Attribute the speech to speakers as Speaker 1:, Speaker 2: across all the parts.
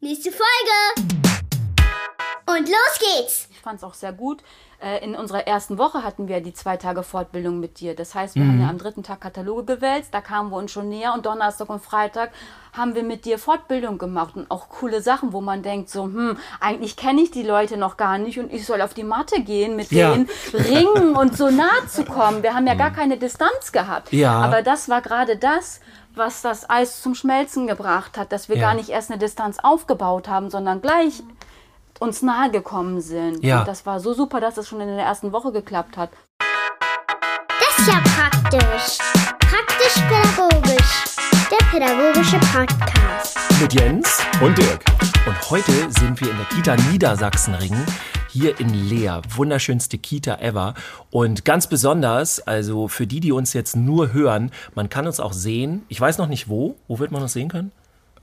Speaker 1: Nächste Folge! Und los geht's!
Speaker 2: Ich fand es auch sehr gut. Äh, In unserer ersten Woche hatten wir die zwei Tage Fortbildung mit dir. Das heißt, wir haben ja am dritten Tag Kataloge gewälzt, da kamen wir uns schon näher und Donnerstag und Freitag haben wir mit dir Fortbildung gemacht und auch coole Sachen, wo man denkt so, hm, eigentlich kenne ich die Leute noch gar nicht und ich soll auf die Matte gehen, mit
Speaker 3: Ja.
Speaker 2: denen ringen und so nah zu kommen. Wir haben ja gar keine Distanz gehabt.
Speaker 3: Ja.
Speaker 2: Aber das war gerade das, was das Eis zum Schmelzen gebracht hat, dass wir
Speaker 3: Ja.
Speaker 2: gar nicht erst eine Distanz aufgebaut haben, sondern gleich uns nahe gekommen sind.
Speaker 3: Ja.
Speaker 2: Und das war so super, dass es schon in der ersten Woche geklappt hat.
Speaker 1: Das ist ja praktisch. Praktisch-pädagogisch. Der pädagogische Podcast.
Speaker 3: Mit Jens.
Speaker 4: Und Dirk.
Speaker 3: Und heute sind wir in der Kita Niedersachsenringen. Hier in Leer. Wunderschönste Kita ever. Und ganz besonders, also für die, die uns jetzt nur hören, man kann uns auch sehen. Ich weiß noch nicht wo. Wo wird man uns sehen können?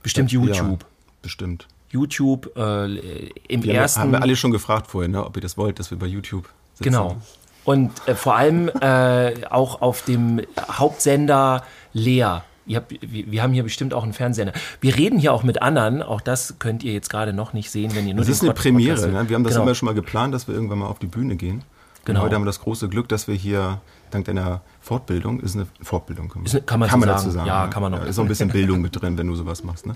Speaker 3: Bestimmt YouTube.
Speaker 4: Ja, bestimmt.
Speaker 3: YouTube äh, im
Speaker 4: Wir
Speaker 3: ersten.
Speaker 4: haben wir alle schon gefragt vorhin, ne, ob ihr das wollt, dass wir bei YouTube sitzen.
Speaker 3: Genau. Und äh, vor allem äh, auch auf dem Hauptsender Leer. Ihr habt, wir, haben hier bestimmt auch einen Fernsehsender. Wir reden hier auch mit anderen. Auch das könnt ihr jetzt gerade noch nicht sehen, wenn ihr nur
Speaker 4: Das ist eine Premiere. Ne? Wir haben das
Speaker 3: genau.
Speaker 4: immer schon mal geplant, dass wir irgendwann mal auf die Bühne gehen.
Speaker 3: Genau.
Speaker 4: Und heute haben wir das große Glück, dass wir hier dank deiner Fortbildung, ist eine Fortbildung, kann man,
Speaker 3: Ist kann man so
Speaker 4: dazu
Speaker 3: sagen.
Speaker 4: sagen.
Speaker 3: Ja,
Speaker 4: ne?
Speaker 3: kann man noch.
Speaker 4: ist auch ein bisschen Bildung mit drin, wenn du sowas machst. Ne?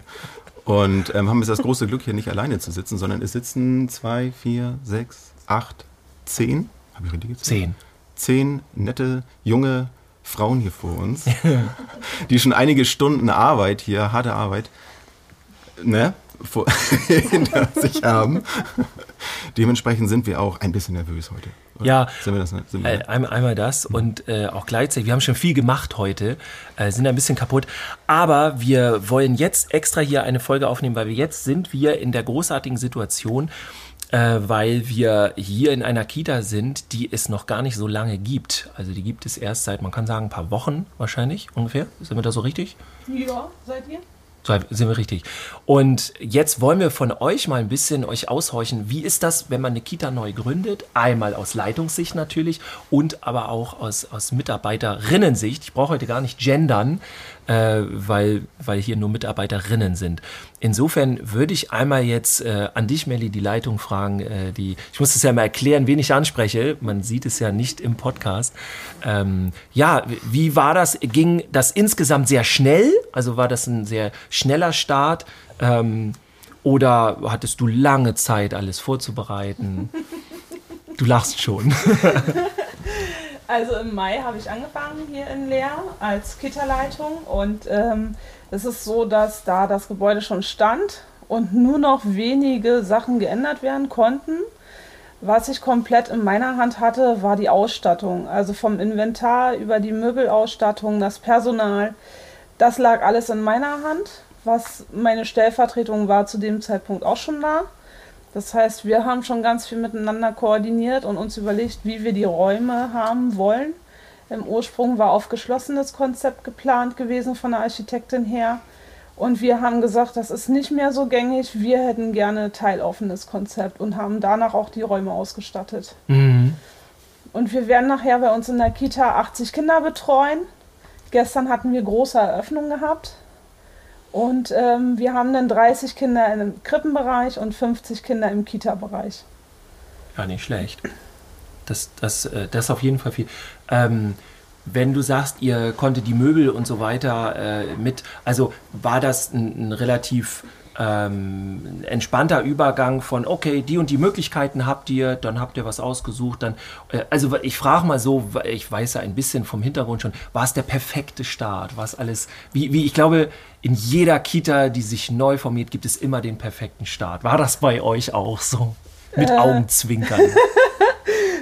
Speaker 4: Und ähm, haben jetzt das große Glück, hier nicht alleine zu sitzen, sondern es sitzen zwei, vier, sechs, acht, zehn. Habe ich richtig gezählt?
Speaker 3: Zehn.
Speaker 4: zehn nette, junge Frauen hier vor uns, die schon einige Stunden Arbeit hier, harte Arbeit, ne, vor, hinter sich haben. Dementsprechend sind wir auch ein bisschen nervös heute. oder?
Speaker 3: Ja,
Speaker 4: Sind wir das? Sind wir,
Speaker 3: Äh, einmal, einmal das und äh, auch gleichzeitig, wir haben schon viel gemacht heute, äh, sind ein bisschen kaputt, aber wir wollen jetzt extra hier eine Folge aufnehmen, weil wir jetzt sind wir in der großartigen Situation, äh, weil wir hier in einer Kita sind, die es noch gar nicht so lange gibt. Also die gibt es erst seit, man kann sagen, ein paar Wochen wahrscheinlich ungefähr. Sind wir da so richtig?
Speaker 5: Ja, seid ihr?
Speaker 3: Sind wir richtig. Und jetzt wollen wir von euch mal ein bisschen euch aushorchen. Wie ist das, wenn man eine Kita neu gründet? Einmal aus Leitungssicht natürlich und aber auch aus, aus Mitarbeiterinnensicht. Ich brauche heute gar nicht gendern, äh, weil, weil hier nur Mitarbeiterinnen sind. Insofern würde ich einmal jetzt äh, an dich, Melli, die Leitung fragen. Äh, die, ich muss es ja mal erklären, wen ich anspreche. Man sieht es ja nicht im Podcast. Ähm, ja, wie war das? Ging das insgesamt sehr schnell? Also war das ein sehr schneller Start? Ähm, oder hattest du lange Zeit, alles vorzubereiten? Du lachst schon.
Speaker 5: Also im Mai habe ich angefangen hier in Leer als Kita-Leitung und ähm, es ist so, dass da das Gebäude schon stand und nur noch wenige Sachen geändert werden konnten. Was ich komplett in meiner Hand hatte, war die Ausstattung. Also vom Inventar über die Möbelausstattung, das Personal. Das lag alles in meiner Hand, was meine Stellvertretung war zu dem Zeitpunkt auch schon da. Das heißt, wir haben schon ganz viel miteinander koordiniert und uns überlegt, wie wir die Räume haben wollen. Im Ursprung war auf geschlossenes Konzept geplant gewesen von der Architektin her. Und wir haben gesagt, das ist nicht mehr so gängig. Wir hätten gerne teiloffenes Konzept und haben danach auch die Räume ausgestattet.
Speaker 3: Mhm.
Speaker 5: Und wir werden nachher bei uns in der Kita 80 Kinder betreuen. Gestern hatten wir große Eröffnung gehabt. Und ähm, wir haben dann 30 Kinder im Krippenbereich und 50 Kinder im Kita-Bereich.
Speaker 3: Ja, nicht schlecht. Das, das, äh, das ist auf jeden Fall viel. Ähm, wenn du sagst, ihr konntet die Möbel und so weiter äh, mit, also war das ein, ein relativ ähm, entspannter Übergang von, okay, die und die Möglichkeiten habt ihr, dann habt ihr was ausgesucht, dann, äh, also ich frage mal so, ich weiß ja ein bisschen vom Hintergrund schon, war es der perfekte Start? War es alles, wie, wie, ich glaube, in jeder Kita, die sich neu formiert, gibt es immer den perfekten Start. War das bei euch auch so? Mit Augenzwinkern.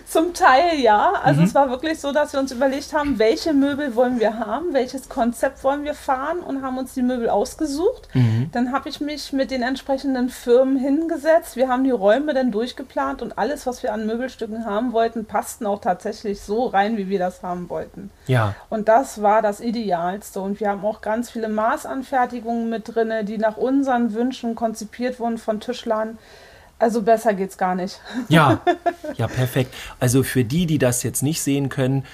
Speaker 5: Zum Teil ja. Also es war wirklich so, dass wir uns überlegt haben, welche Möbel wollen wir haben, welches Konzept wollen wir fahren und haben uns die Möbel ausgesucht. Dann habe ich mich mit den entsprechenden Firmen hingesetzt. Wir haben die Räume dann durchgeplant und alles, was wir an Möbelstücken haben wollten, passten auch tatsächlich so rein, wie wir das haben wollten.
Speaker 3: Ja.
Speaker 5: Und das war das Idealste. Und wir haben auch ganz viele Maßanfertigungen mit drin, die nach unseren Wünschen konzipiert wurden von Tischlern. Also besser geht's gar nicht.
Speaker 3: Ja, ja, perfekt. Also für die, die das jetzt nicht sehen können,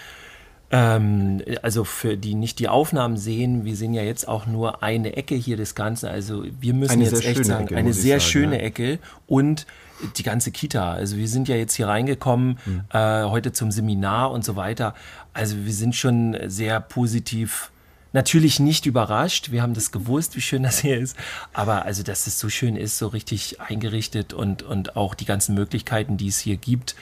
Speaker 3: Ähm, also für die nicht die Aufnahmen sehen, wir sehen ja jetzt auch nur eine Ecke hier des Ganzen. Also wir müssen
Speaker 4: Eine
Speaker 3: jetzt
Speaker 4: sehr
Speaker 3: echt
Speaker 4: schöne
Speaker 3: sagen,
Speaker 4: Ecke,
Speaker 3: eine sehr
Speaker 4: sagen,
Speaker 3: schöne
Speaker 4: ja.
Speaker 3: Ecke und die ganze Kita. Also wir sind ja jetzt hier reingekommen
Speaker 4: Hm.
Speaker 3: äh, heute zum Seminar und so weiter. Also wir sind schon sehr positiv. Natürlich nicht überrascht. Wir haben das gewusst, wie schön das hier ist. Aber also, dass es so schön ist, so richtig eingerichtet und, und auch die ganzen Möglichkeiten, die es hier gibt.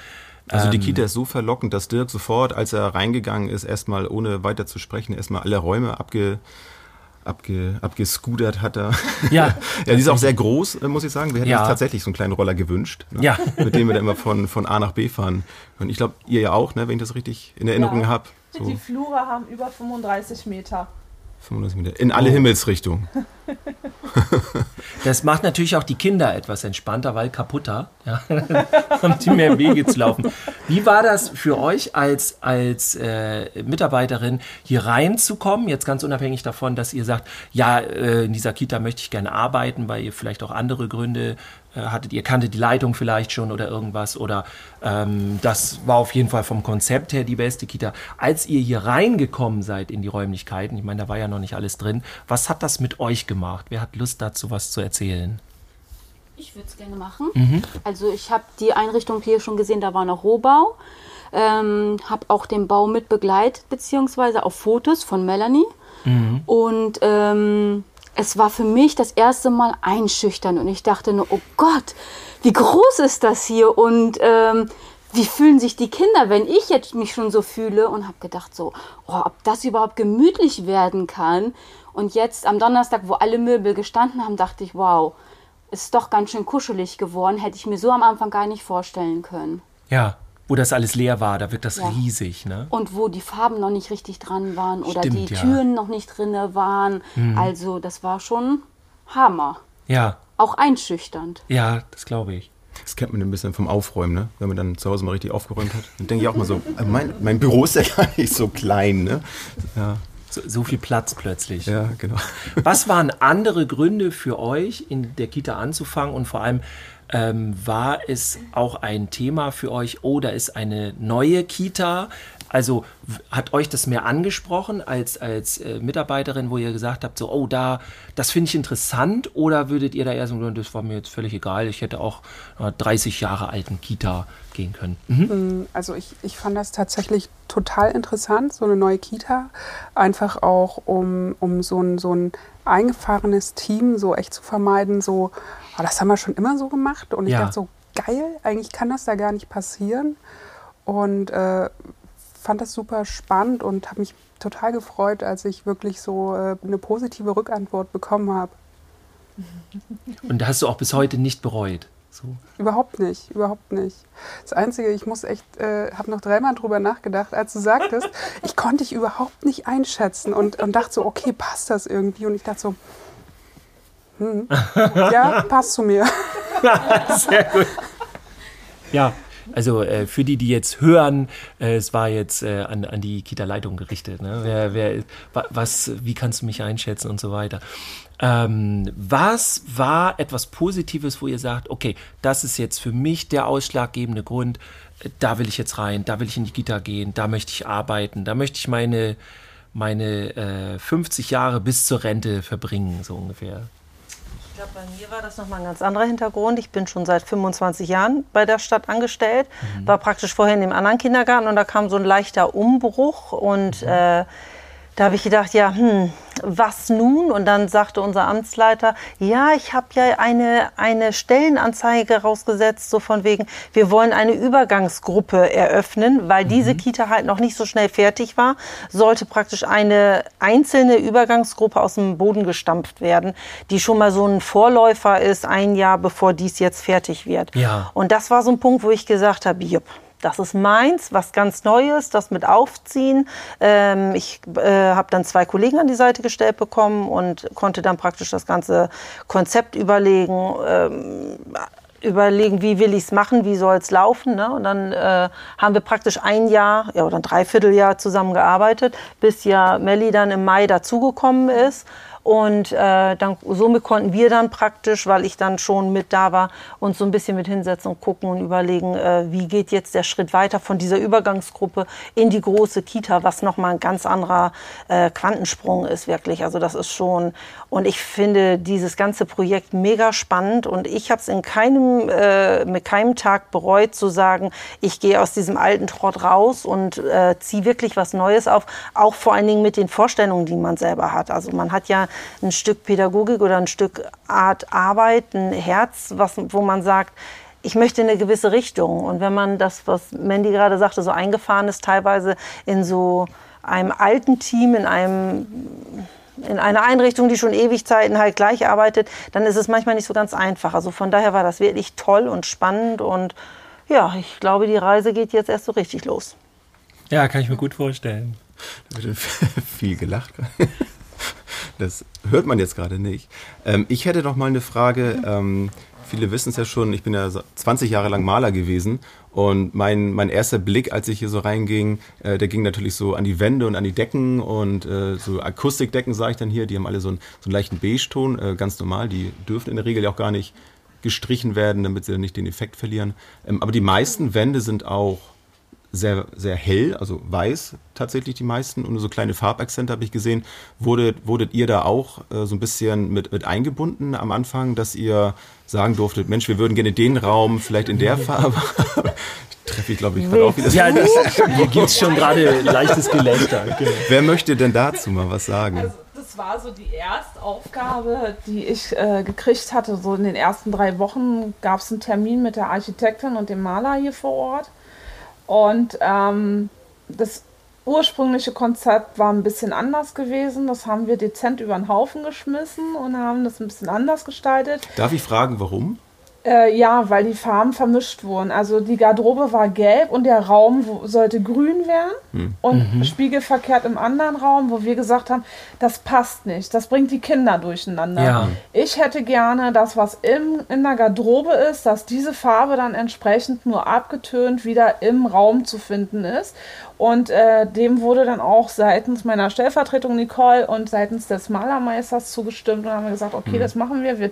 Speaker 4: Also die
Speaker 3: Ähm,
Speaker 4: Kita ist so verlockend, dass Dirk sofort, als er reingegangen ist, erstmal ohne weiter zu sprechen, erstmal alle Räume abge, abge, abgescootert hat er.
Speaker 3: Ja.
Speaker 4: ja, die ist auch sehr groß, äh, muss ich sagen. Wir hätten
Speaker 3: Ja.
Speaker 4: uns tatsächlich so einen kleinen Roller gewünscht, ne?
Speaker 3: Ja.
Speaker 4: mit dem wir dann immer von, von A nach B fahren. Und ich glaube, ihr ja auch, ne, wenn ich das richtig in Erinnerung
Speaker 5: Ja.
Speaker 4: habe. So
Speaker 5: Die Flure haben über 35 Meter.
Speaker 4: 35 Meter. In alle Himmelsrichtungen.
Speaker 3: Das macht natürlich auch die Kinder etwas entspannter, weil kaputter. Ja. haben die mehr Wege zu laufen. Wie war das für euch als, als äh, Mitarbeiterin, hier reinzukommen? Jetzt ganz unabhängig davon, dass ihr sagt, ja, äh, in dieser Kita möchte ich gerne arbeiten, weil ihr vielleicht auch andere Gründe äh, hattet. Ihr kanntet die Leitung vielleicht schon oder irgendwas. Oder ähm, das war auf jeden Fall vom Konzept her die beste Kita. Als ihr hier reingekommen seid in die Räumlichkeiten, ich meine, da war ja noch nicht alles drin, was hat das mit euch gemacht? Wer hat Lust dazu, was zu erzählen?
Speaker 2: Ich würde es gerne machen. Also ich habe die Einrichtung hier schon gesehen, da war noch Rohbau. Ähm, habe auch den Bau mit begleitet, beziehungsweise auf Fotos von Melanie. Und ähm, es war für mich das erste Mal einschüchtern. Und ich dachte nur, oh Gott, wie groß ist das hier? Und ähm, wie fühlen sich die Kinder, wenn ich jetzt mich schon so fühle? Und habe gedacht so, oh, ob das überhaupt gemütlich werden kann. Und jetzt am Donnerstag, wo alle Möbel gestanden haben, dachte ich, wow, ist doch ganz schön kuschelig geworden. Hätte ich mir so am Anfang gar nicht vorstellen können.
Speaker 3: Ja, wo das alles leer war, da wird das
Speaker 2: Ja.
Speaker 3: riesig, ne?
Speaker 2: Und wo die Farben noch nicht richtig dran waren oder
Speaker 3: Stimmt,
Speaker 2: die
Speaker 3: ja.
Speaker 2: Türen noch nicht drinne waren. Also das war schon Hammer.
Speaker 3: Ja,
Speaker 2: Auch einschüchternd.
Speaker 3: ja, das glaube ich.
Speaker 4: Das kennt man ein bisschen vom Aufräumen, ne? Wenn man dann zu Hause mal richtig aufgeräumt hat. Dann denke ich auch mal so, äh, mein, mein Büro ist ja gar nicht so klein, ne? Ja,
Speaker 3: So, so viel Platz plötzlich.
Speaker 4: ja genau.
Speaker 3: Was waren andere Gründe für euch, in der Kita anzufangen? Und vor allem, ähm, war es auch ein Thema für euch oder ist eine neue Kita? Also hat euch das mehr angesprochen als, als äh, Mitarbeiterin, wo ihr gesagt habt, so, oh, da, das finde ich interessant? Oder würdet ihr da eher so, das war mir jetzt völlig egal, ich hätte auch äh, 30 Jahre alten Kita gehen können? Mhm.
Speaker 6: Also ich, ich fand das tatsächlich total interessant, so eine neue Kita. Einfach auch, um, um so, ein, so ein eingefahrenes Team so echt zu vermeiden, so, ah, das haben wir schon immer so gemacht. Und ich
Speaker 3: Ja.
Speaker 6: dachte so, geil, eigentlich kann das da gar nicht passieren. Und äh, fand das super spannend und habe mich total gefreut, als ich wirklich so äh, eine positive Rückantwort bekommen habe.
Speaker 3: Und da hast du auch bis heute nicht bereut. So.
Speaker 6: Überhaupt nicht, überhaupt nicht. Das Einzige, ich muss echt, äh, habe noch dreimal drüber nachgedacht, als du sagtest, ich konnte dich überhaupt nicht einschätzen und, und dachte so, okay, passt das irgendwie? Und ich dachte so, hm, ja, passt zu mir.
Speaker 3: Sehr gut. Ja, also äh, für die, die jetzt hören, äh, es war jetzt äh, an, an die Kita-Leitung gerichtet. Ne? Wer, wer, wa- was, wie kannst du mich einschätzen und so weiter. Ähm, was war etwas Positives, wo ihr sagt, okay, das ist jetzt für mich der ausschlaggebende Grund, äh, da will ich jetzt rein, da will ich in die Kita gehen, da möchte ich arbeiten, da möchte ich meine, meine äh, 50 Jahre bis zur Rente verbringen, so ungefähr.
Speaker 7: Glaube, bei mir war das nochmal ein ganz anderer Hintergrund. Ich bin schon seit 25 Jahren bei der Stadt angestellt, war praktisch vorher in dem anderen Kindergarten und da kam so ein leichter Umbruch und äh, da habe ich gedacht, ja, hm, was nun? Und dann sagte unser Amtsleiter, ja, ich habe ja eine, eine Stellenanzeige rausgesetzt, so von wegen, wir wollen eine Übergangsgruppe eröffnen, weil diese Kita halt noch nicht so schnell fertig war, sollte praktisch eine einzelne Übergangsgruppe aus dem Boden gestampft werden, die schon mal so ein Vorläufer ist, ein Jahr bevor dies jetzt fertig wird.
Speaker 3: Ja.
Speaker 7: Und das war so ein Punkt, wo ich gesagt habe, jupp, das ist meins, was ganz Neues, das mit Aufziehen. Ähm, ich äh, habe dann zwei Kollegen an die Seite gestellt bekommen und konnte dann praktisch das ganze Konzept überlegen. Ähm, überlegen, wie will ich es machen, wie soll es laufen. Ne? Und dann äh, haben wir praktisch ein Jahr ja, oder ein Dreivierteljahr zusammengearbeitet, bis ja Melli dann im Mai dazugekommen ist. Und äh, dann, somit konnten wir dann praktisch, weil ich dann schon mit da war, uns so ein bisschen mit hinsetzen und gucken und überlegen, äh, wie geht jetzt der Schritt weiter von dieser Übergangsgruppe in die große Kita, was nochmal ein ganz anderer äh, Quantensprung ist wirklich. Also das ist schon, und ich finde dieses ganze Projekt mega spannend und ich habe es in keinem, äh, mit keinem Tag bereut zu sagen, ich gehe aus diesem alten Trott raus und äh, ziehe wirklich was Neues auf, auch vor allen Dingen mit den Vorstellungen, die man selber hat. Also man hat ja ein Stück Pädagogik oder ein Stück Art Arbeit, ein Herz, was, wo man sagt, ich möchte in eine gewisse Richtung. Und wenn man das, was Mandy gerade sagte, so eingefahren ist, teilweise in so einem alten Team, in einem in einer Einrichtung, die schon Ewigzeiten halt gleich arbeitet, dann ist es manchmal nicht so ganz einfach. Also von daher war das wirklich toll und spannend und ja, ich glaube, die Reise geht jetzt erst so richtig los.
Speaker 3: Ja, kann ich mir gut vorstellen.
Speaker 4: Da wird viel gelacht. Das hört man jetzt gerade nicht. Ähm, ich hätte noch mal eine Frage. Ähm, viele wissen es ja schon, ich bin ja 20 Jahre lang Maler gewesen und mein, mein erster Blick, als ich hier so reinging, äh, der ging natürlich so an die Wände und an die Decken und äh, so Akustikdecken sage ich dann hier, die haben alle so einen, so einen leichten Beige-Ton, äh, ganz normal, die dürfen in der Regel ja auch gar nicht gestrichen werden, damit sie nicht den Effekt verlieren. Ähm, aber die meisten Wände sind auch sehr, sehr hell, also weiß tatsächlich die meisten und so kleine Farbakzente habe ich gesehen. Wurdet, wurdet ihr da auch äh, so ein bisschen mit, mit eingebunden am Anfang, dass ihr sagen durftet, Mensch, wir würden gerne den Raum vielleicht in der Farbe treffe ich, glaube ich, gerade auch wieder.
Speaker 3: Ja, das, hier gibt es schon gerade leichtes Gelächter. Genau.
Speaker 4: Wer möchte denn dazu mal was sagen?
Speaker 5: Also, das war so die erste Aufgabe, die ich äh, gekriegt hatte. So in den ersten drei Wochen gab es einen Termin mit der Architektin und dem Maler hier vor Ort. Und ähm, das ursprüngliche Konzept war ein bisschen anders gewesen. Das haben wir dezent über den Haufen geschmissen und haben das ein bisschen anders gestaltet.
Speaker 4: Darf ich fragen, warum?
Speaker 5: Äh, ja, weil die Farben vermischt wurden. Also die Garderobe war gelb und der Raum wo, sollte grün werden hm. und mhm. spiegelverkehrt im anderen Raum, wo wir gesagt haben, das passt nicht, das bringt die Kinder durcheinander. Ja. Ich hätte gerne das, was im, in der Garderobe ist, dass diese Farbe dann entsprechend nur abgetönt wieder im Raum zu finden ist. Und äh, dem wurde dann auch seitens meiner Stellvertretung Nicole und seitens des Malermeisters zugestimmt und haben gesagt, okay, mhm. das machen wir. Wir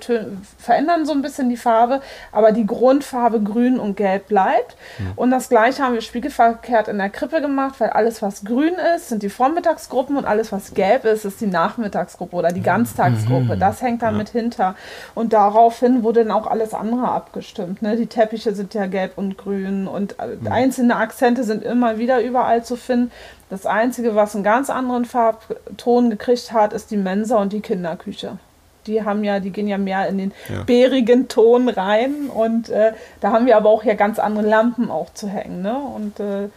Speaker 5: verändern so ein bisschen die Farbe, aber die Grundfarbe grün und gelb bleibt. Mhm. Und das gleiche haben wir spiegelverkehrt in der Krippe gemacht, weil alles, was grün ist, sind die Vormittagsgruppen und alles, was gelb ist, ist die Nachmittagsgruppe oder die Ganztagsgruppe. Mhm. Das hängt da ja. hinter. Und daraufhin wurde dann auch alles andere abgestimmt. Ne? Die Teppiche sind ja gelb und grün und mhm. einzelne Akzente sind immer wieder überall überall zu finden. Das Einzige, was einen ganz anderen Farbton gekriegt hat, ist die Mensa und die Kinderküche. Die haben ja, die gehen ja mehr in den ja. bärigen Ton rein und äh, da haben wir aber auch ja ganz andere Lampen auch zu hängen. Ne? Und äh,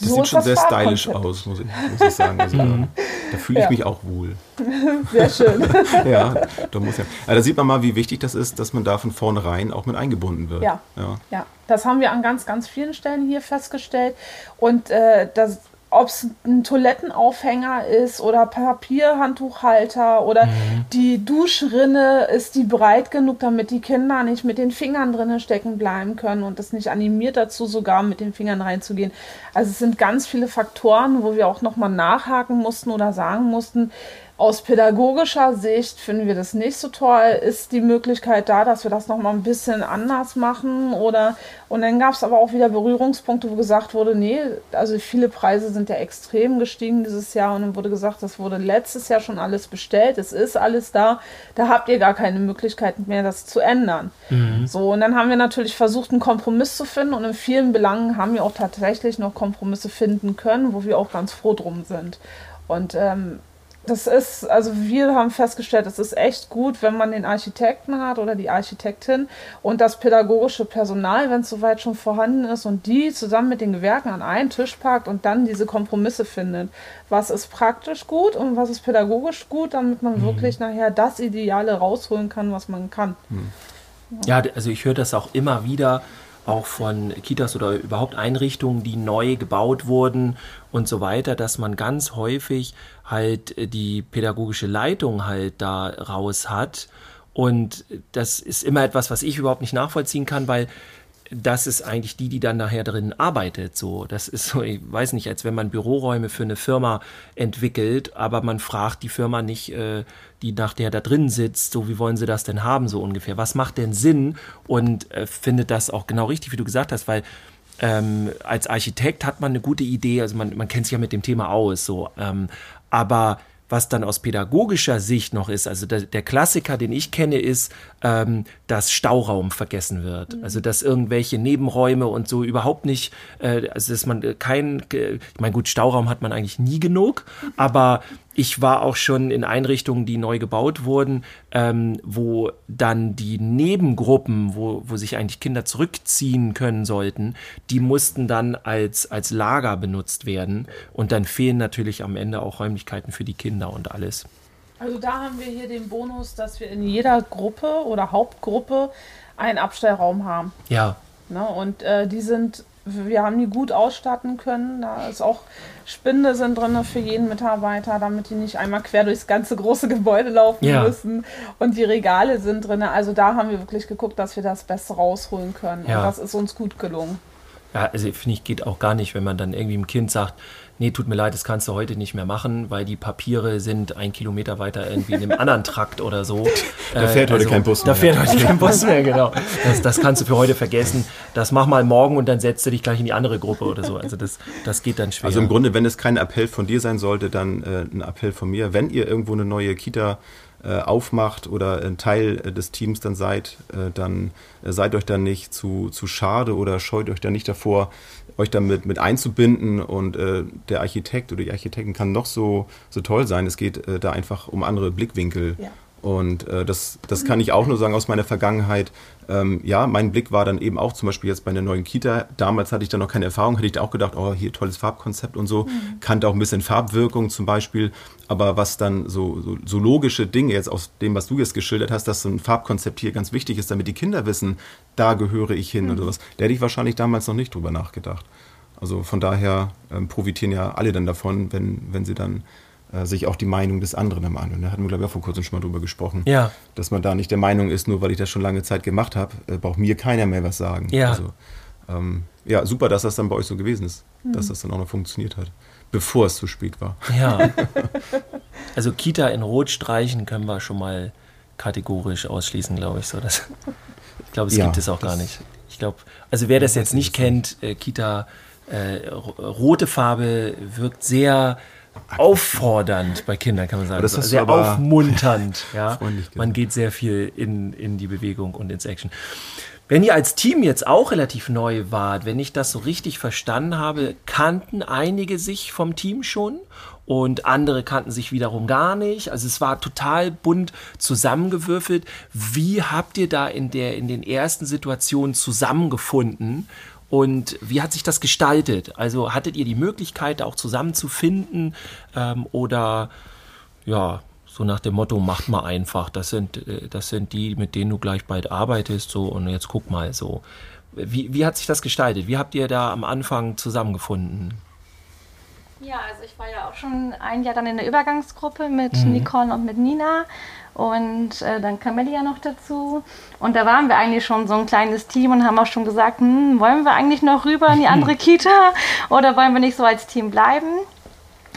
Speaker 4: das so sieht schon sehr stylisch aus, muss ich, muss ich sagen. Also da, da fühle ich ja. mich auch wohl.
Speaker 5: Sehr schön.
Speaker 4: ja, da muss ja. Also da sieht man mal, wie wichtig das ist, dass man da von vornherein auch mit eingebunden wird.
Speaker 5: Ja. Ja, ja. das haben wir an ganz, ganz vielen Stellen hier festgestellt. Und äh, das ob es ein Toilettenaufhänger ist oder Papierhandtuchhalter oder mhm. die Duschrinne ist die breit genug, damit die Kinder nicht mit den Fingern drinnen stecken bleiben können und das nicht animiert dazu, sogar mit den Fingern reinzugehen. Also es sind ganz viele Faktoren, wo wir auch nochmal nachhaken mussten oder sagen mussten, aus pädagogischer Sicht finden wir das nicht so toll. Ist die Möglichkeit da, dass wir das nochmal ein bisschen anders machen? Oder und dann gab es aber auch wieder Berührungspunkte, wo gesagt wurde, nee, also viele Preise sind ja extrem gestiegen dieses Jahr und dann wurde gesagt, das wurde letztes Jahr schon alles bestellt, es ist alles da, da habt ihr gar keine Möglichkeit mehr, das zu ändern. Mhm. So, und dann haben wir natürlich versucht, einen Kompromiss zu finden und in vielen Belangen haben wir auch tatsächlich noch Kompromisse finden können, wo wir auch ganz froh drum sind. Und ähm, das ist, also wir haben festgestellt, es ist echt gut, wenn man den Architekten hat oder die Architektin und das pädagogische Personal, wenn es soweit schon vorhanden ist und die zusammen mit den Gewerken an einen Tisch packt und dann diese Kompromisse findet. Was ist praktisch gut und was ist pädagogisch gut, damit man mhm. wirklich nachher das Ideale rausholen kann, was man kann.
Speaker 3: Mhm. Ja, also ich höre das auch immer wieder auch von Kitas oder überhaupt Einrichtungen, die neu gebaut wurden und so weiter, dass man ganz häufig halt die pädagogische Leitung halt da raus hat. Und das ist immer etwas, was ich überhaupt nicht nachvollziehen kann, weil das ist eigentlich die, die dann nachher drin arbeitet. So, das ist so, ich weiß nicht, als wenn man Büroräume für eine Firma entwickelt, aber man fragt die Firma nicht, äh, die nachher da drin sitzt, so wie wollen sie das denn haben, so ungefähr. Was macht denn Sinn? Und äh, findet das auch genau richtig, wie du gesagt hast, weil ähm, als Architekt hat man eine gute Idee, also man, man kennt sich ja mit dem Thema aus, so, ähm, aber was dann aus pädagogischer Sicht noch ist, also der, der Klassiker, den ich kenne, ist, ähm, dass Stauraum vergessen wird. Mhm. Also dass irgendwelche Nebenräume und so überhaupt nicht, äh, also dass man kein, ich meine gut, Stauraum hat man eigentlich nie genug, aber ich war auch schon in Einrichtungen, die neu gebaut wurden, ähm, wo dann die Nebengruppen, wo, wo sich eigentlich Kinder zurückziehen können sollten, die mussten dann als, als Lager benutzt werden. Und dann fehlen natürlich am Ende auch Räumlichkeiten für die Kinder und alles.
Speaker 5: Also da haben wir hier den Bonus, dass wir in jeder Gruppe oder Hauptgruppe einen Abstellraum haben.
Speaker 3: Ja.
Speaker 5: Ne? Und äh, die sind wir haben die gut ausstatten können. Da ist auch Spinde sind drin für jeden Mitarbeiter, damit die nicht einmal quer durchs ganze große Gebäude laufen ja. müssen. Und die Regale sind drin. Also da haben wir wirklich geguckt, dass wir das Beste rausholen können. Ja. Und das ist uns gut gelungen.
Speaker 3: Ja, also finde ich, geht auch gar nicht, wenn man dann irgendwie dem Kind sagt, nee, tut mir leid, das kannst du heute nicht mehr machen, weil die Papiere sind ein Kilometer weiter irgendwie in einem anderen Trakt oder so.
Speaker 4: Da fährt äh, heute also, kein Bus
Speaker 3: mehr. Da fährt heute kein Bus mehr, genau. Das, das kannst du für heute vergessen. Das mach mal morgen und dann setzt du dich gleich in die andere Gruppe oder so. Also das, das geht dann schwer.
Speaker 4: Also im Grunde, wenn es kein Appell von dir sein sollte, dann äh, ein Appell von mir. Wenn ihr irgendwo eine neue Kita äh, aufmacht oder ein Teil äh, des Teams dann seid, äh, dann äh, seid euch dann nicht zu, zu schade oder scheut euch dann nicht davor, euch damit mit einzubinden und äh, der Architekt oder die Architekten kann noch so, so toll sein. Es geht äh, da einfach um andere Blickwinkel. Ja. Und äh, das, das kann ich auch nur sagen aus meiner Vergangenheit. Ähm, ja, mein Blick war dann eben auch zum Beispiel jetzt bei der neuen Kita. Damals hatte ich da noch keine Erfahrung, hätte ich auch gedacht, oh, hier tolles Farbkonzept und so. Mhm. Kannte auch ein bisschen Farbwirkung zum Beispiel. Aber was dann so, so, so, logische Dinge jetzt aus dem, was du jetzt geschildert hast, dass so ein Farbkonzept hier ganz wichtig ist, damit die Kinder wissen, da gehöre ich hin mhm. oder sowas. Da hätte ich wahrscheinlich damals noch nicht drüber nachgedacht. Also von daher ähm, profitieren ja alle dann davon, wenn, wenn sie dann sich auch die Meinung des anderen am anhören. Da hatten wir, glaube ich, auch vor kurzem schon mal drüber gesprochen.
Speaker 3: Ja.
Speaker 4: Dass man da nicht der Meinung ist, nur weil ich das schon lange Zeit gemacht habe, äh, braucht mir keiner mehr was sagen.
Speaker 3: Ja.
Speaker 4: Also, ähm, ja, super, dass das dann bei euch so gewesen ist, mhm. dass das dann auch noch funktioniert hat, bevor es zu spät war.
Speaker 3: Ja. also Kita in Rot streichen können wir schon mal kategorisch ausschließen, glaube ich. So, dass, ich glaube, es ja, gibt es auch gar nicht. Ich glaube, also wer das jetzt nicht kennt, äh, Kita, äh, rote Farbe wirkt sehr auffordernd bei Kindern, kann man sagen.
Speaker 4: Das ist
Speaker 3: sehr aufmunternd. ja. Man geht sehr viel in, in die Bewegung und ins Action. Wenn ihr als Team jetzt auch relativ neu wart, wenn ich das so richtig verstanden habe, kannten einige sich vom Team schon und andere kannten sich wiederum gar nicht. Also es war total bunt zusammengewürfelt. Wie habt ihr da in, der, in den ersten Situationen zusammengefunden und wie hat sich das gestaltet? Also hattet ihr die Möglichkeit, auch zusammenzufinden ähm, oder ja, so nach dem Motto, macht mal einfach. Das sind, äh, das sind die, mit denen du gleich bald arbeitest, so und jetzt guck mal so. Wie, wie hat sich das gestaltet? Wie habt ihr da am Anfang zusammengefunden?
Speaker 8: Ja, also ich war ja auch schon ein Jahr dann in der Übergangsgruppe mit mhm. Nicole und mit Nina. Und äh, dann kam Melli ja noch dazu. Und da waren wir eigentlich schon so ein kleines Team und haben auch schon gesagt, hm, wollen wir eigentlich noch rüber in die andere Kita oder wollen wir nicht so als Team bleiben?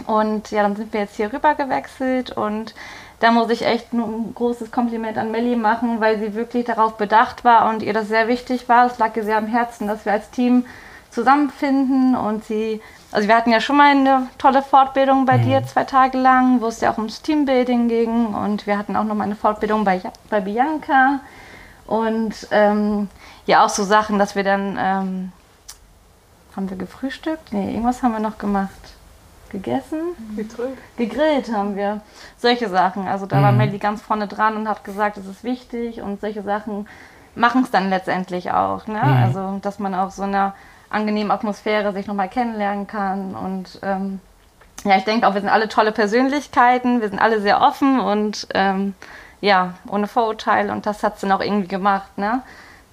Speaker 8: Und ja, dann sind wir jetzt hier rüber gewechselt und da muss ich echt ein großes Kompliment an Melli machen, weil sie wirklich darauf bedacht war und ihr das sehr wichtig war. Es lag ihr sehr am Herzen, dass wir als Team zusammenfinden und sie also wir hatten ja schon mal eine tolle Fortbildung bei mhm. dir zwei Tage lang, wo es ja auch ums Teambuilding ging und wir hatten auch noch mal eine Fortbildung bei, bei Bianca und ähm, ja auch so Sachen, dass wir dann ähm, haben wir gefrühstückt? Nee, irgendwas haben wir noch gemacht. Gegessen?
Speaker 5: Gegrillt.
Speaker 8: Gegrillt haben wir. Solche Sachen. Also da mhm. war Melly ganz vorne dran und hat gesagt, es ist wichtig und solche Sachen machen es dann letztendlich auch. Ne? Mhm. Also dass man auch so einer angenehmen Atmosphäre sich nochmal kennenlernen kann. Und ähm, ja, ich denke auch, wir sind alle tolle Persönlichkeiten, wir sind alle sehr offen und ähm, ja, ohne Vorurteile. Und das hat es dann auch irgendwie gemacht, ne?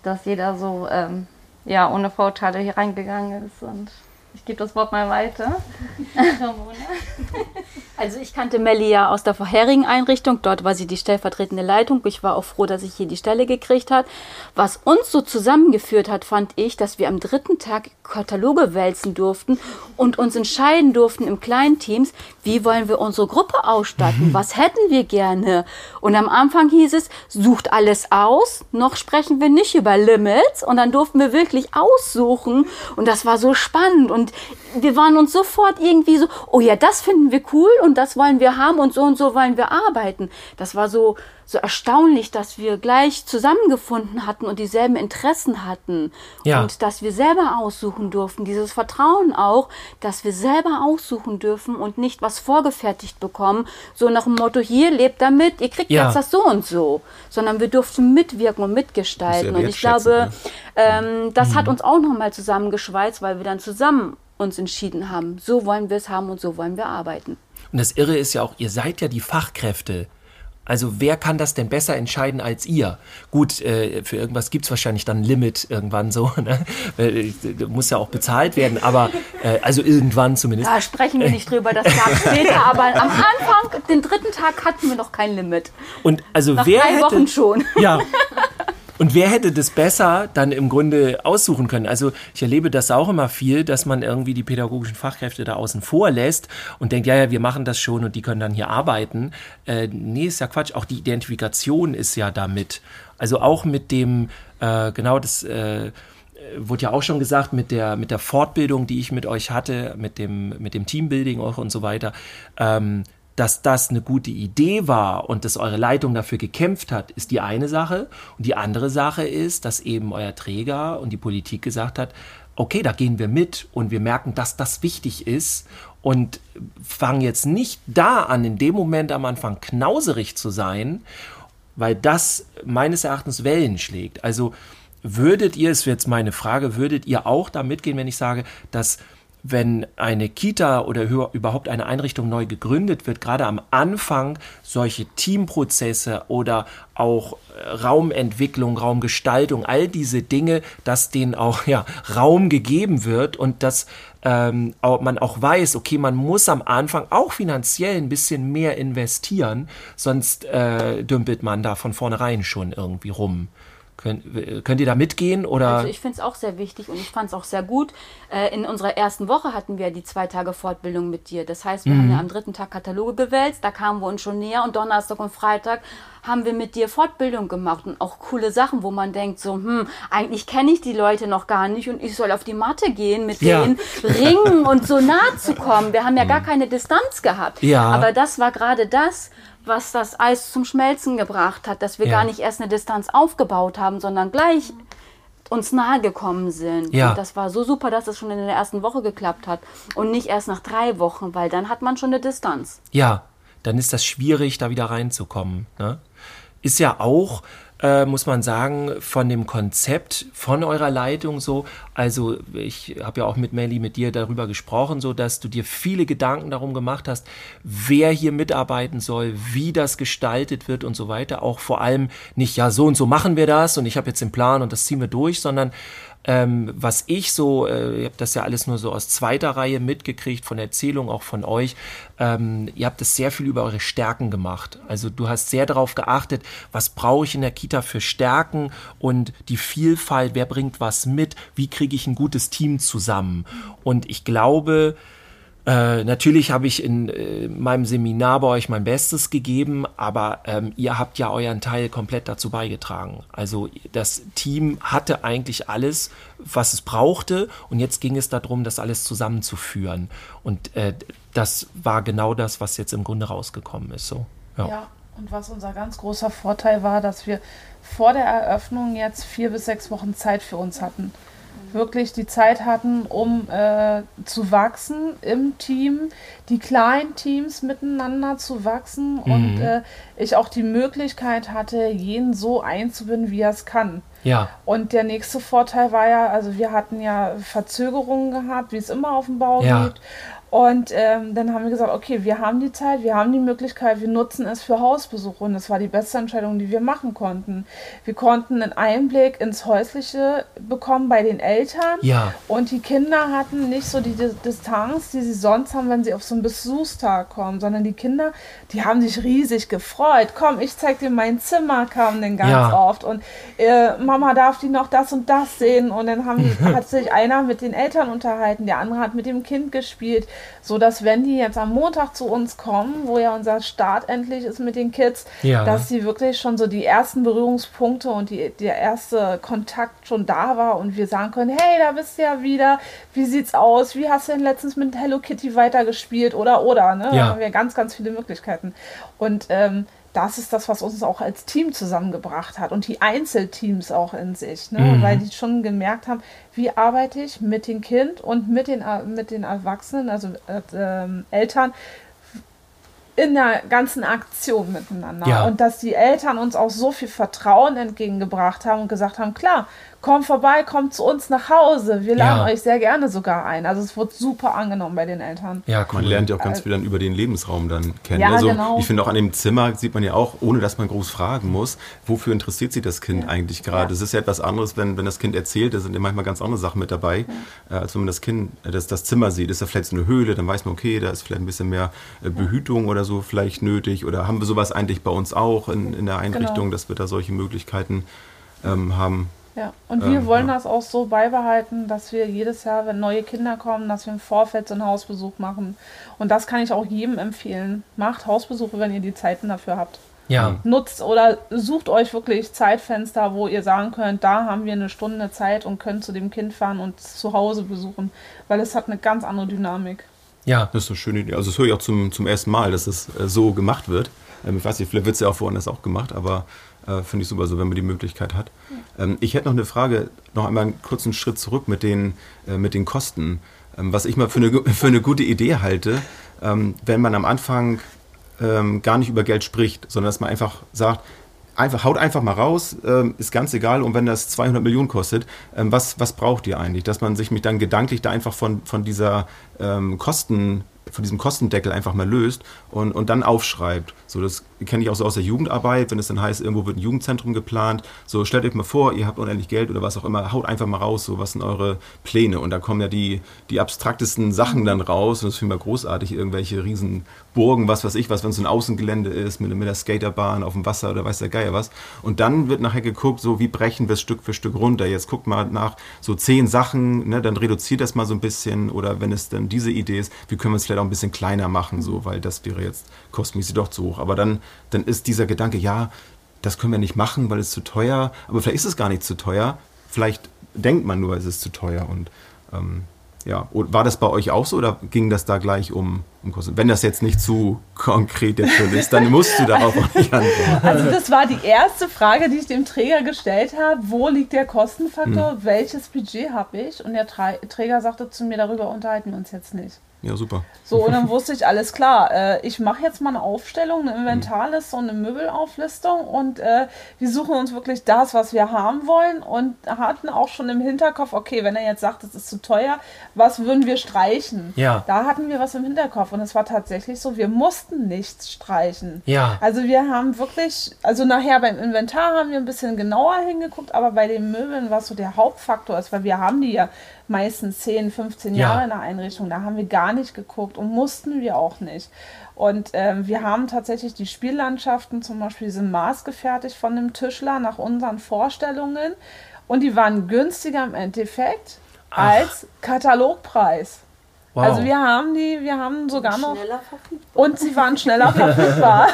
Speaker 8: dass jeder so ähm, ja, ohne Vorurteile hier reingegangen ist. Und
Speaker 2: Ich gebe das Wort mal weiter. Also ich kannte Melli ja aus der vorherigen Einrichtung. Dort war sie die stellvertretende Leitung. Ich war auch froh, dass ich hier die Stelle gekriegt hat. Was uns so zusammengeführt hat, fand ich, dass wir am dritten Tag Kataloge wälzen durften und uns entscheiden durften im kleinen Teams, wie wollen wir unsere Gruppe ausstatten? Was hätten wir gerne? Und am Anfang hieß es, sucht alles aus. Noch sprechen wir nicht über Limits. Und dann durften wir wirklich aussuchen. Und das war so spannend. Und wir waren uns sofort irgendwie so, oh ja, das finden wir cool und das wollen wir haben und so und so wollen wir arbeiten. Das war so, so erstaunlich, dass wir gleich zusammengefunden hatten und dieselben Interessen hatten.
Speaker 3: Ja.
Speaker 2: Und dass wir selber aussuchen durften. Dieses Vertrauen auch, dass wir selber aussuchen dürfen und nicht was vorgefertigt bekommen. So nach dem Motto, hier lebt damit, ihr kriegt
Speaker 3: Ja.
Speaker 2: jetzt das so und so. Sondern wir durften mitwirken und mitgestalten. Und ich glaube,
Speaker 4: ne?
Speaker 2: ähm, das hat
Speaker 3: Mhm.
Speaker 2: uns auch nochmal zusammengeschweißt, weil wir dann zusammen uns entschieden haben, so wollen wir es haben und so wollen wir arbeiten.
Speaker 3: Und das Irre ist ja auch, ihr seid ja die Fachkräfte. Also wer kann das denn besser entscheiden als ihr? Gut, äh, für irgendwas gibt es wahrscheinlich dann ein Limit irgendwann so. Ne? Äh, Muss ja auch bezahlt werden, aber äh, also irgendwann zumindest.
Speaker 2: Da sprechen wir nicht drüber, das gab später, aber am Anfang, den dritten Tag hatten wir noch kein Limit.
Speaker 3: Und also
Speaker 2: Nach
Speaker 3: wer
Speaker 2: drei
Speaker 3: hätte,
Speaker 2: Wochen schon.
Speaker 3: Ja. Und wer hätte das besser dann im Grunde aussuchen können? Also ich erlebe das auch immer viel, dass man irgendwie die pädagogischen Fachkräfte da außen vor lässt und denkt, ja, ja, wir machen das schon und die können dann hier arbeiten. Äh, nee, ist ja Quatsch. Auch die Identifikation ist ja damit. Also auch mit dem, äh, genau das, äh, wurde ja auch schon gesagt, mit der, mit der Fortbildung, die ich mit euch hatte, mit dem, mit dem Teambuilding auch und so weiter, ähm, dass das eine gute Idee war und dass eure Leitung dafür gekämpft hat, ist die eine Sache. Und die andere Sache ist, dass eben euer Träger und die Politik gesagt hat, okay, da gehen wir mit und wir merken, dass das wichtig ist und fangen jetzt nicht da an, in dem Moment am Anfang knauserig zu sein, weil das meines Erachtens Wellen schlägt. Also würdet ihr, es wird jetzt meine Frage, würdet ihr auch da mitgehen, wenn ich sage, dass wenn eine Kita oder überhaupt eine Einrichtung neu gegründet wird, gerade am Anfang solche Teamprozesse oder auch äh, Raumentwicklung, Raumgestaltung, all diese Dinge, dass denen auch ja, Raum gegeben wird und dass ähm, man auch weiß, okay, man muss am Anfang auch finanziell ein bisschen mehr investieren, sonst äh, dümpelt man da von vornherein schon irgendwie rum. Könnt, könnt ihr da mitgehen oder?
Speaker 2: Also ich finde es auch sehr wichtig und ich fand es auch sehr gut. Äh, in unserer ersten Woche hatten wir die zwei Tage Fortbildung mit dir. Das heißt, wir haben ja am dritten Tag Kataloge gewälzt, da kamen wir uns schon näher und Donnerstag und Freitag haben wir mit dir Fortbildung gemacht und auch coole Sachen, wo man denkt so, hm, eigentlich kenne ich die Leute noch gar nicht und ich soll auf die Matte gehen mit
Speaker 3: Ja.
Speaker 2: denen, ringen und so nah zu kommen. Wir haben ja gar keine Distanz gehabt.
Speaker 3: Ja.
Speaker 2: Aber das war gerade das, was das Eis zum Schmelzen gebracht hat, dass wir
Speaker 3: Ja.
Speaker 2: gar nicht erst eine Distanz aufgebaut haben, sondern gleich uns nahe gekommen sind.
Speaker 3: Ja.
Speaker 2: Und das war so super, dass es schon in der ersten Woche geklappt hat und nicht erst nach drei Wochen, weil dann hat man schon eine Distanz.
Speaker 3: Ja, dann ist das schwierig, da wieder reinzukommen. Ne? Ist ja auch, äh, muss man sagen, von dem Konzept von eurer Leitung so. Also ich habe ja auch mit Melly, mit dir darüber gesprochen, so dass du dir viele Gedanken darum gemacht hast, wer hier mitarbeiten soll, wie das gestaltet wird und so weiter. Auch vor allem nicht, ja, so und so machen wir das und ich habe jetzt den Plan und das ziehen wir durch, sondern ähm, was ich so, äh, ihr habt das ja alles nur so aus zweiter Reihe mitgekriegt, von Erzählung auch von euch, ähm, ihr habt es sehr viel über eure Stärken gemacht. Also du hast sehr darauf geachtet, was brauche ich in der Kita für Stärken und die Vielfalt, wer bringt was mit, wie kriege ich ein gutes Team zusammen. Und ich glaube, äh, natürlich habe ich in äh, meinem Seminar bei euch mein Bestes gegeben, aber ähm, ihr habt ja euren Teil komplett dazu beigetragen. Also das Team hatte eigentlich alles, was es brauchte und jetzt ging es darum, das alles zusammenzuführen. Und äh, das war genau das, was jetzt im Grunde rausgekommen ist. So. Ja.
Speaker 5: Ja, und was unser ganz großer Vorteil war, dass wir vor der Eröffnung jetzt vier bis sechs Wochen Zeit für uns hatten. Wirklich die Zeit hatten, um äh, zu wachsen im Team, die kleinen Teams miteinander zu wachsen und äh, ich auch die Möglichkeit hatte, jeden so einzubinden, wie er es kann.
Speaker 3: ja.
Speaker 5: Und der nächste Vorteil war ja, also wir hatten ja Verzögerungen gehabt, wie es immer auf dem Bau
Speaker 3: Ja.
Speaker 5: gibt. Und ähm, dann haben wir gesagt, okay, wir haben die Zeit, wir haben die Möglichkeit, wir nutzen es für Hausbesuche. Und das war die beste Entscheidung, die wir machen konnten. Wir konnten einen Einblick ins Häusliche bekommen bei den Eltern.
Speaker 3: Ja.
Speaker 5: Und die Kinder hatten nicht so die Di- Distanz, die sie sonst haben, wenn sie auf so einen Besuchstag kommen, sondern die Kinder, die haben sich riesig gefreut. Komm, ich zeig dir mein Zimmer, kamen dann ganz
Speaker 3: Ja.
Speaker 5: oft. Und äh, Mama darf die noch das und das sehen. Und dann haben hat sich einer mit den Eltern unterhalten, der andere hat mit dem Kind gespielt. So dass wenn die jetzt am Montag zu uns kommen, wo ja unser Start endlich ist mit den Kids,
Speaker 3: Ja.
Speaker 5: dass sie wirklich schon so die ersten Berührungspunkte und die, der erste Kontakt schon da war und wir sagen können, hey, da bist du ja wieder, wie sieht's aus, wie hast du denn letztens mit Hello Kitty weitergespielt oder oder, ne?
Speaker 3: Ja.
Speaker 5: Da haben wir ganz, ganz viele Möglichkeiten. Und ähm, das ist das, was uns auch als Team zusammengebracht hat und die Einzelteams auch in sich, ne?
Speaker 3: Mhm.
Speaker 5: weil die schon gemerkt haben, wie arbeite ich mit dem Kind und mit den, äh, mit den Erwachsenen, also äh, ähm, Eltern, in der ganzen Aktion miteinander.
Speaker 3: Ja.
Speaker 5: Und dass die Eltern uns auch so viel Vertrauen entgegengebracht haben und gesagt haben, klar, kommt vorbei, kommt zu uns nach Hause. Wir laden
Speaker 3: Ja.
Speaker 5: euch sehr gerne sogar ein. Also es wurde super angenommen bei den Eltern.
Speaker 3: Ja,
Speaker 4: Man lernt ja auch ganz viel dann über den Lebensraum dann kennen.
Speaker 5: Ja,
Speaker 4: also
Speaker 5: genau.
Speaker 4: ich finde auch an dem Zimmer sieht man ja auch, ohne dass man groß fragen muss, wofür interessiert sich das Kind eigentlich gerade. Es ist ja etwas anderes, wenn, wenn das Kind erzählt, da sind ja manchmal ganz andere Sachen mit dabei, äh, als wenn man das Kind, äh, das, das Zimmer sieht. Ist da vielleicht so eine Höhle, dann weiß man, okay, da ist vielleicht ein bisschen mehr äh, Behütung oder so vielleicht nötig. Oder haben wir sowas eigentlich bei uns auch in, in der Einrichtung,
Speaker 5: Genau.
Speaker 4: dass wir da solche Möglichkeiten ähm, haben.
Speaker 5: Ja, und wir
Speaker 4: Ähm,
Speaker 5: wollen
Speaker 4: ja.
Speaker 5: das auch so beibehalten, dass wir jedes Jahr, wenn neue Kinder kommen, dass wir im Vorfeld so einen Hausbesuch machen. Und das kann ich auch jedem empfehlen. Macht Hausbesuche, wenn ihr die Zeiten dafür habt.
Speaker 3: Ja.
Speaker 5: Nutzt oder sucht euch wirklich Zeitfenster, wo ihr sagen könnt, da haben wir eine Stunde Zeit und könnt zu dem Kind fahren und zu Hause besuchen, weil es hat eine ganz andere Dynamik.
Speaker 3: Ja.
Speaker 4: Das ist eine schöne Idee. Also das höre ich auch zum, zum ersten Mal, dass es äh, so gemacht wird. Ähm, ich weiß nicht, vielleicht wird es ja auch woanders auch gemacht, aber äh, finde ich super so, wenn man die Möglichkeit hat. Ähm, ich hätte noch eine Frage, noch einmal einen kurzen Schritt zurück mit den, äh, mit den Kosten. Ähm, was ich mal für eine, für eine gute Idee halte, ähm, wenn man am Anfang ähm, gar nicht über Geld spricht, sondern dass man einfach sagt, einfach, haut einfach mal raus, ähm, ist ganz egal. Und wenn das 200 Millionen kostet, ähm, was, was braucht ihr eigentlich? Dass man sich mich dann gedanklich da einfach von, von dieser ähm, Kosten, von diesem Kostendeckel einfach mal löst und, und dann aufschreibt. So, das kenne ich auch so aus der Jugendarbeit, wenn es dann heißt, irgendwo wird ein Jugendzentrum geplant. So, stellt euch mal vor, ihr habt unendlich Geld oder was auch immer, haut einfach mal raus, so, was sind eure Pläne? Und da kommen ja die, die abstraktesten Sachen dann raus und das finde ich mal großartig, irgendwelche riesen Burgen, was weiß ich was, wenn es ein Außengelände ist, mit, mit der Skaterbahn auf dem Wasser oder weiß der Geier was. Und dann wird nachher geguckt, so, wie brechen wir es Stück für Stück runter? Jetzt guckt mal nach so zehn Sachen, ne, dann reduziert das mal so ein bisschen oder wenn es dann diese Idee ist, wie können wir es vielleicht auch ein bisschen kleiner machen, so, weil das wäre jetzt kostmäßig doch zu hoch. Aber dann, dann ist dieser Gedanke, ja, das können wir nicht machen, weil es zu teuer, aber vielleicht ist es gar nicht zu teuer. Vielleicht denkt man nur, es ist zu teuer und ähm, ja, war das bei euch auch so oder ging das da gleich um, um Kosten? Wenn das jetzt nicht zu konkret jetzt schon ist, dann musst du darauf auch nicht antworten.
Speaker 5: Also das war die erste Frage, die ich dem Träger gestellt habe. Wo liegt der Kostenfaktor?
Speaker 4: Hm.
Speaker 5: Welches Budget habe ich? Und der Träger sagte zu mir, darüber unterhalten wir uns jetzt nicht.
Speaker 4: Ja, super.
Speaker 5: So, und dann wusste ich, alles klar, äh, ich mache jetzt mal eine Aufstellung, eine Inventarliste und eine Möbelauflistung und äh, wir suchen uns wirklich das, was wir haben wollen und hatten auch schon im Hinterkopf, okay, wenn er jetzt sagt, es ist zu teuer, was würden wir streichen?
Speaker 3: Ja.
Speaker 5: Da hatten wir was im Hinterkopf und es war tatsächlich so, wir mussten nichts streichen.
Speaker 3: Ja.
Speaker 5: Also wir haben wirklich, also nachher beim Inventar haben wir ein bisschen genauer hingeguckt, aber bei den Möbeln, was so der Hauptfaktor ist, weil wir haben die ja meistens 10, 15
Speaker 3: Ja.
Speaker 5: Jahre in der Einrichtung, da haben wir gar nicht geguckt und mussten wir auch nicht. Und ähm, wir haben tatsächlich die Spiellandschaften zum Beispiel, sind maßgefertigt von dem Tischler nach unseren Vorstellungen und die waren günstiger im Endeffekt
Speaker 3: Ach.
Speaker 5: als Katalogpreis.
Speaker 3: Wow.
Speaker 5: Also wir haben die, wir haben sogar noch
Speaker 7: Schneller verfügbar.
Speaker 5: und sie waren schneller verfügbar.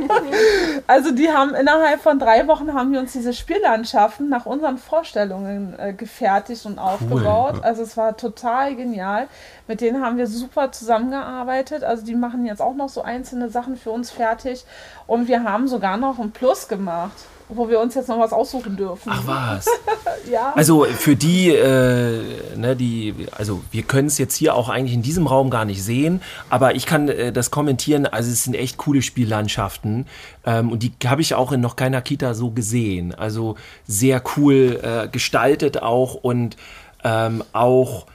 Speaker 5: also die haben innerhalb von drei Wochen haben wir uns diese Spiellandschaften nach unseren Vorstellungen äh, gefertigt und aufgebaut. Also es war total genial. Mit denen haben wir super zusammengearbeitet. Also die machen jetzt auch noch so einzelne Sachen für uns fertig. Und wir haben sogar noch ein Plus gemacht, wo wir uns jetzt noch was aussuchen dürfen.
Speaker 3: Ach was.
Speaker 5: ja.
Speaker 3: Also für die, äh, ne, die, also wir können es jetzt hier auch eigentlich in diesem Raum gar nicht sehen, aber ich kann äh, das kommentieren. Also es sind echt coole Spiellandschaften ähm, und die habe ich auch in noch keiner Kita so gesehen. Also sehr cool äh, gestaltet auch und ähm, auch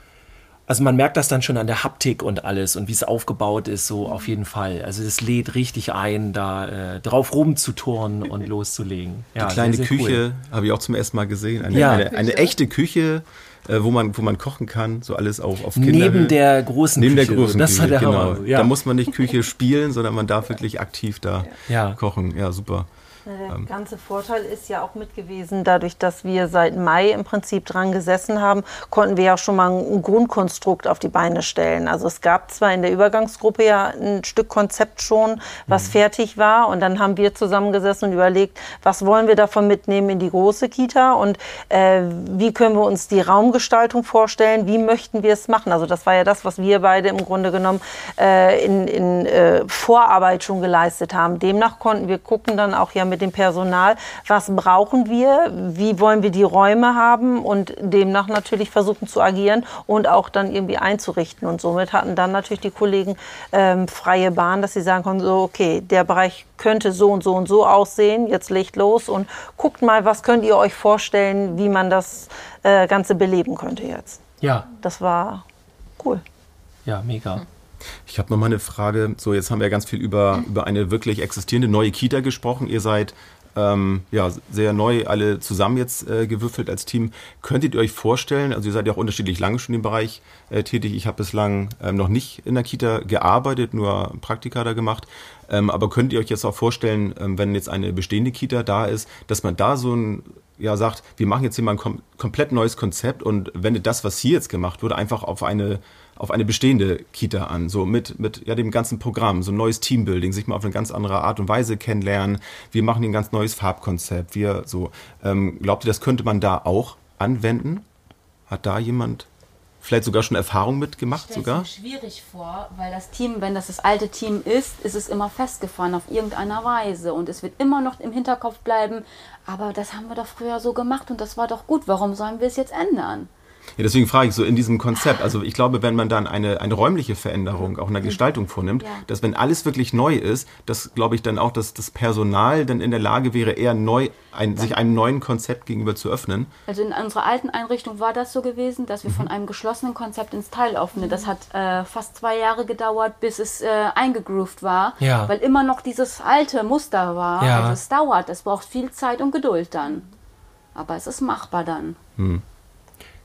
Speaker 3: Also man merkt das dann schon an der Haptik und alles und wie es aufgebaut ist, so auf jeden Fall. Also es lädt richtig ein, da äh, drauf rumzuturnen und loszulegen. Ja,
Speaker 4: Die kleine
Speaker 3: sehr, sehr
Speaker 4: Küche habe ich auch zum ersten Mal gesehen. Eine,
Speaker 3: Ja.
Speaker 4: eine, eine echte Küche, äh, wo, man, wo man kochen kann, so alles auf, auf Kinder.
Speaker 3: Neben der großen
Speaker 4: Neben der
Speaker 3: Küche.
Speaker 4: großen
Speaker 3: das
Speaker 4: Küche,
Speaker 3: war der
Speaker 4: genau.
Speaker 3: Hammer. Ja.
Speaker 4: Da muss man nicht Küche spielen, sondern man darf wirklich aktiv da
Speaker 3: Ja.
Speaker 4: kochen. Ja, super.
Speaker 7: Der ganze Vorteil ist ja auch mit gewesen, dadurch, dass wir seit Mai im Prinzip dran gesessen haben, konnten wir ja schon mal ein Grundkonstrukt auf die Beine stellen. Also es gab zwar in der Übergangsgruppe ja ein Stück Konzept schon, was fertig war, und dann haben wir zusammengesessen und überlegt, was wollen wir davon mitnehmen in die große Kita und äh, wie können wir uns die Raumgestaltung vorstellen, wie möchten wir es machen. Also das war ja das, was wir beide im Grunde genommen äh, in, in äh, Vorarbeit schon geleistet haben. Demnach konnten wir gucken dann auch ja mit dem Personal, was brauchen wir, wie wollen wir die Räume haben und demnach natürlich versuchen zu agieren und auch dann irgendwie einzurichten. Und somit hatten dann natürlich die Kollegen ähm, freie Bahn, dass sie sagen konnten, so okay, der Bereich könnte so und so und so aussehen, jetzt legt los und guckt mal, was könnt ihr euch vorstellen, wie man das äh, Ganze beleben könnte jetzt.
Speaker 3: ja,
Speaker 7: Das war cool.
Speaker 3: ja, mega.
Speaker 4: Ich habe noch mal eine Frage. So, jetzt haben wir ganz viel über, über eine wirklich existierende neue Kita gesprochen. Ihr seid ähm, ja, sehr neu alle zusammen jetzt äh, gewürfelt als Team. Könntet ihr euch vorstellen, also ihr seid ja auch unterschiedlich lange schon im Bereich äh, tätig. Ich habe bislang ähm, noch nicht in der Kita gearbeitet, nur Praktika da gemacht. Ähm, aber könnt ihr euch jetzt auch vorstellen, ähm, wenn jetzt eine bestehende Kita da ist, dass man da so ein ja, sagt, wir machen jetzt hier mal ein kom komplett neues Konzept und wendet das, was hier jetzt gemacht wurde, einfach auf eine, auf eine bestehende Kita an. So mit, mit ja, dem ganzen Programm, so ein neues Teambuilding, sich mal auf eine ganz andere Art und Weise kennenlernen. Wir machen ein ganz neues Farbkonzept. Wir so. Ähm, glaubt ihr, das könnte man da auch anwenden? Hat da jemand vielleicht sogar schon Erfahrung mitgemacht
Speaker 2: Ich
Speaker 4: sogar?
Speaker 2: mir schwierig vor, weil das Team, wenn das das alte Team ist, ist es immer festgefahren auf irgendeiner Weise und es wird immer noch im Hinterkopf bleiben, aber das haben wir doch früher so gemacht und das war doch gut, warum sollen wir es jetzt ändern?
Speaker 4: Ja, deswegen frage ich so in diesem Konzept. Also ich glaube, wenn man dann eine, eine räumliche Veränderung auch in der Gestaltung vornimmt,
Speaker 2: Ja.
Speaker 4: dass wenn alles wirklich neu ist, dass glaube ich dann auch, dass das Personal dann in der Lage wäre, eher neu, ein, sich einem neuen Konzept gegenüber zu öffnen.
Speaker 2: Also in unserer alten Einrichtung war das so gewesen, dass wir von
Speaker 3: Mhm.
Speaker 2: einem geschlossenen Konzept ins Teiloffene, das hat äh, fast zwei Jahre gedauert, bis es äh, eingegroovt war,
Speaker 3: Ja.
Speaker 2: weil immer noch dieses alte Muster war.
Speaker 3: Ja.
Speaker 2: Also es dauert, es braucht viel Zeit und Geduld dann. Aber es ist machbar dann.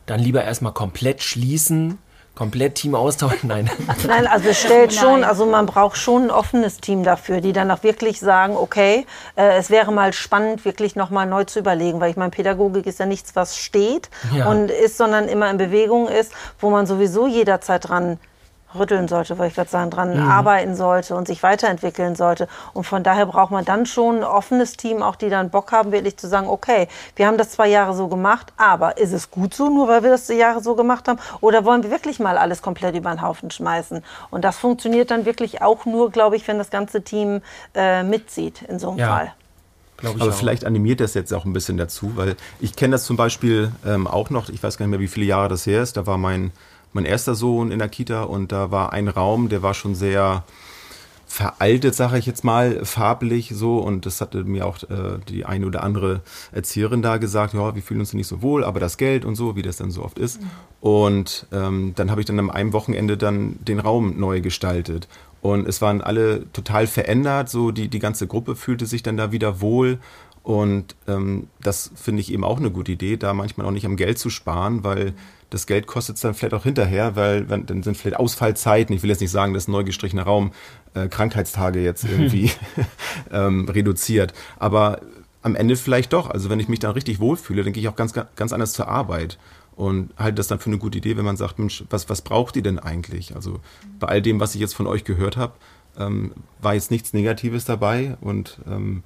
Speaker 3: Dann lieber erstmal komplett schließen, komplett Team austauschen. Nein.
Speaker 7: Nein, also es stellt
Speaker 2: Nein.
Speaker 7: schon, also man braucht schon ein offenes Team dafür, die dann auch wirklich sagen, okay, äh, es wäre mal spannend, wirklich nochmal neu zu überlegen, weil ich meine, Pädagogik ist ja nichts, was steht
Speaker 3: Ja.
Speaker 7: und ist, sondern immer in Bewegung ist, wo man sowieso jederzeit dran rütteln sollte, weil ich gerade sagen, dran arbeiten sollte und sich weiterentwickeln sollte. Und von daher braucht man dann schon ein offenes Team, auch die dann Bock haben, wirklich zu sagen, okay, wir haben das zwei Jahre so gemacht, aber ist es gut so, nur weil wir das die Jahre so gemacht haben? Oder wollen wir wirklich mal alles komplett über den Haufen schmeißen? Und das funktioniert dann wirklich auch nur, glaube ich, wenn das ganze Team äh, mitzieht in so einem
Speaker 3: Ja.
Speaker 7: Fall.
Speaker 3: Glaube ich
Speaker 4: Aber
Speaker 3: auch.
Speaker 4: vielleicht animiert das jetzt auch ein bisschen dazu, weil ich kenne das zum Beispiel ähm, auch noch, ich weiß gar nicht mehr, wie viele Jahre das her ist, da war mein, mein erster Sohn in der Kita und da war ein Raum, der war schon sehr veraltet, sage ich jetzt mal, farblich so. Und das hatte mir auch äh, die eine oder andere Erzieherin da gesagt, ja, wir fühlen uns nicht so wohl, aber das Geld und so, wie das dann so oft ist. Und ähm, dann habe ich dann am einem Wochenende dann den Raum neu gestaltet. Und es waren alle total verändert, so die, die ganze Gruppe fühlte sich dann da wieder wohl. Und ähm, das finde ich eben auch eine gute Idee, da manchmal auch nicht am Geld zu sparen, weil das Geld kostet es dann vielleicht auch hinterher, weil dann sind vielleicht Ausfallzeiten. Ich will jetzt nicht sagen, dass ein neu gestrichener Raum äh, Krankheitstage jetzt irgendwie ähm, reduziert. Aber am Ende vielleicht doch. Also wenn ich mich dann richtig wohlfühle, dann gehe ich auch ganz, ganz anders zur Arbeit. Und halte das dann für eine gute Idee, wenn man sagt, Mensch, was, was braucht ihr denn eigentlich? Also bei all dem, was ich jetzt von euch gehört habe, ähm, war jetzt nichts Negatives dabei. Und ähm,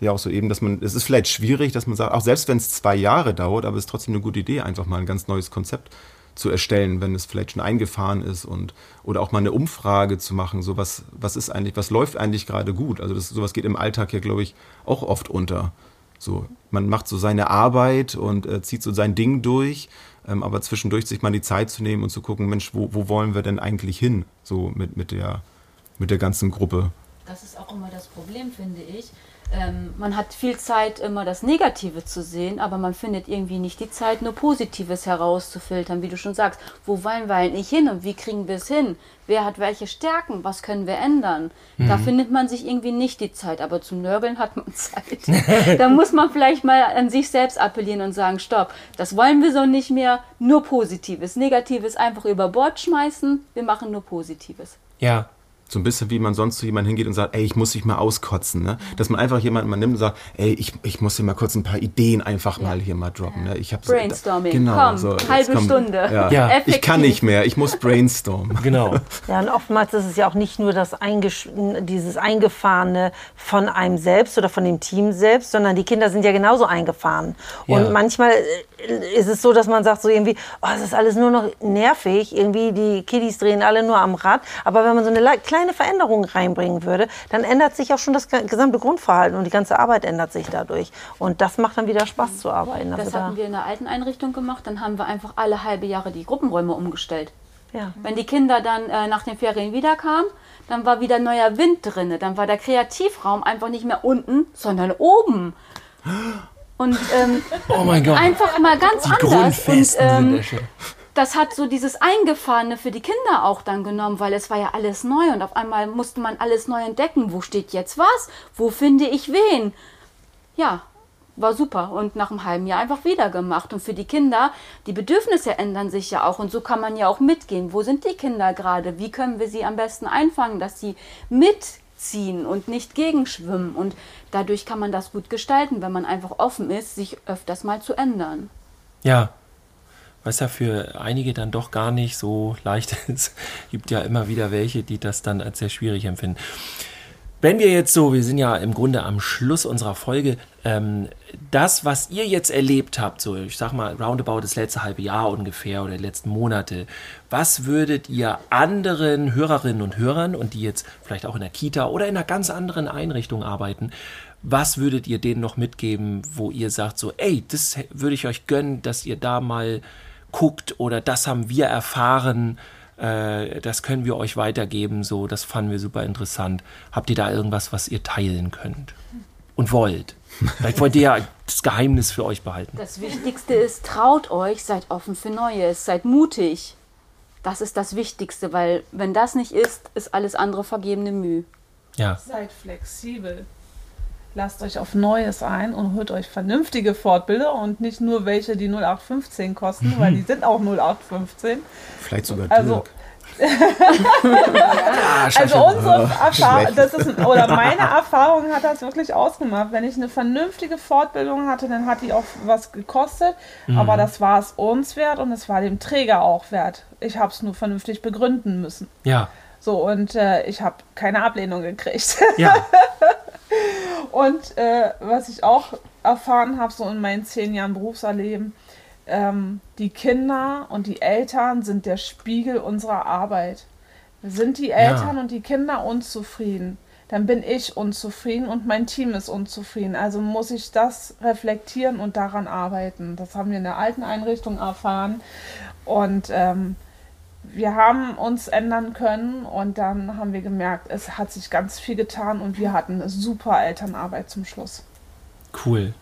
Speaker 4: ja auch so eben, dass man, es ist vielleicht schwierig, dass man sagt, auch selbst wenn es zwei Jahre dauert, aber es ist trotzdem eine gute Idee, einfach mal ein ganz neues Konzept zu erstellen, wenn es vielleicht schon eingefahren ist und oder auch mal eine Umfrage zu machen, so was, was ist eigentlich, was läuft eigentlich gerade gut? Also das, sowas geht im Alltag ja, glaube ich, auch oft unter. So, man macht so seine Arbeit und äh, zieht so sein Ding durch, ähm, aber zwischendurch sich mal die Zeit zu nehmen und zu gucken, Mensch, wo, wo wollen wir denn eigentlich hin? So mit, mit der mit der ganzen Gruppe.
Speaker 2: Das ist auch immer das Problem, finde ich. Ähm, man hat viel Zeit, immer das Negative zu sehen, aber man findet irgendwie nicht die Zeit, nur Positives herauszufiltern, wie du schon sagst. Wo wollen wir eigentlich hin und wie kriegen wir es hin? Wer hat welche Stärken? Was können wir ändern? Da findet man sich irgendwie nicht die Zeit, aber zum Nörgeln hat man Zeit. da muss man vielleicht mal an sich selbst appellieren und sagen, stopp, das wollen wir so nicht mehr, nur Positives. Negatives einfach über Bord schmeißen, wir machen nur Positives.
Speaker 3: Ja.
Speaker 4: So ein bisschen wie man sonst zu jemandem hingeht und sagt, ey, ich muss dich mal auskotzen. Ne? Dass man einfach jemanden mal nimmt und sagt, ey, ich, ich muss dir mal kurz ein paar Ideen einfach mal hier mal droppen. Ne? Ich hab so-
Speaker 2: Brainstorming,
Speaker 4: genau,
Speaker 2: komm,
Speaker 4: so,
Speaker 2: halbe
Speaker 4: komm,
Speaker 2: Stunde.
Speaker 4: Ja.
Speaker 3: Ja.
Speaker 4: Ich kann nicht mehr, ich muss brainstormen.
Speaker 3: Genau.
Speaker 7: Ja, und oftmals ist es ja auch nicht nur das Eingesch dieses Eingefahrene von einem selbst oder von dem Team selbst, sondern die Kinder sind ja genauso eingefahren. Und
Speaker 3: Ja.
Speaker 7: manchmal äh, ist es so, dass man sagt so irgendwie, oh, es ist alles nur noch nervig, irgendwie die Kiddies drehen alle nur am Rad. Aber wenn man so eine le- kleine Veränderung reinbringen würde, dann ändert sich auch schon das ge- gesamte Grundverhalten und die ganze Arbeit ändert sich dadurch. Und das macht dann wieder Spaß zu arbeiten.
Speaker 2: Das
Speaker 7: Also da-
Speaker 2: hatten wir in der alten Einrichtung gemacht, dann haben wir einfach alle halbe Jahre die Gruppenräume umgestellt.
Speaker 7: ja.
Speaker 2: Wenn die Kinder dann äh, nach den Ferien wiederkamen, dann war wieder neuer Wind drin. Dann war der Kreativraum einfach nicht mehr unten, sondern oben. Und ähm,
Speaker 3: Oh mein Gott.
Speaker 2: einfach mal ganz
Speaker 3: Die
Speaker 2: anders. Und, ähm. Das hat so dieses Eingefahrene für die Kinder auch dann genommen, weil es war ja alles neu und auf einmal musste man alles neu entdecken. Wo steht jetzt was? Wo finde ich wen? Ja, war super und nach einem halben Jahr einfach wieder gemacht. Und für die Kinder, die Bedürfnisse ändern sich ja auch und so kann man ja auch mitgehen. Wo sind die Kinder gerade? Wie können wir sie am besten einfangen, dass sie mitziehen und nicht gegenschwimmen? Und dadurch kann man das gut gestalten, wenn man einfach offen ist, sich öfters mal zu ändern.
Speaker 3: Ja. Was ja für einige dann doch gar nicht so leicht ist. Gibt ja immer wieder welche, die das dann als sehr schwierig empfinden. Wenn wir jetzt so, wir sind ja im Grunde am Schluss unserer Folge, ähm, das, was ihr jetzt erlebt habt, so ich sag mal roundabout das letzte halbe Jahr ungefähr oder die letzten Monate, was würdet ihr anderen Hörerinnen und Hörern und die jetzt vielleicht auch in der Kita oder in einer ganz anderen Einrichtung arbeiten, was würdet ihr denen noch mitgeben, wo ihr sagt so, ey, das würde ich euch gönnen, dass ihr da mal guckt oder das haben wir erfahren, äh, das können wir euch weitergeben, so, das fanden wir super interessant. Habt ihr da irgendwas, was ihr teilen könnt und wollt? Vielleicht wollt ihr ja das Geheimnis für euch behalten.
Speaker 2: Das Wichtigste ist, traut euch, seid offen für Neues, seid mutig. Das ist das Wichtigste, weil wenn das nicht ist, ist alles andere vergebene Mühe.
Speaker 3: Ja,
Speaker 5: Seid flexibel. Lasst euch auf Neues ein und holt euch vernünftige Fortbilder und nicht nur welche, die 0815 kosten, weil die sind auch 0815.
Speaker 4: Vielleicht sogar
Speaker 5: Also-
Speaker 4: Dirk.
Speaker 5: Also unsere Erfahrung,
Speaker 4: schlecht.
Speaker 5: das ist, oder meine Erfahrung hat das wirklich ausgemacht. Wenn ich eine vernünftige Fortbildung hatte, dann hat die auch was gekostet, aber das war es uns wert und es war dem Träger auch wert. Ich habe es nur vernünftig begründen müssen.
Speaker 3: ja,
Speaker 5: So, und äh, ich habe keine Ablehnung gekriegt.
Speaker 3: ja,
Speaker 5: Und äh, was ich auch erfahren habe, so in meinen zehn Jahren Berufserleben, ähm, die Kinder und die Eltern sind der Spiegel unserer Arbeit. Sind die Eltern und die Kinder unzufrieden, dann bin ich unzufrieden und mein Team ist unzufrieden. Also muss ich das reflektieren und daran arbeiten. Das haben wir in der alten Einrichtung erfahren. Und ähm, wir haben uns ändern können und dann haben wir gemerkt, es hat sich ganz viel getan und wir hatten eine super Elternarbeit zum Schluss.
Speaker 3: cool.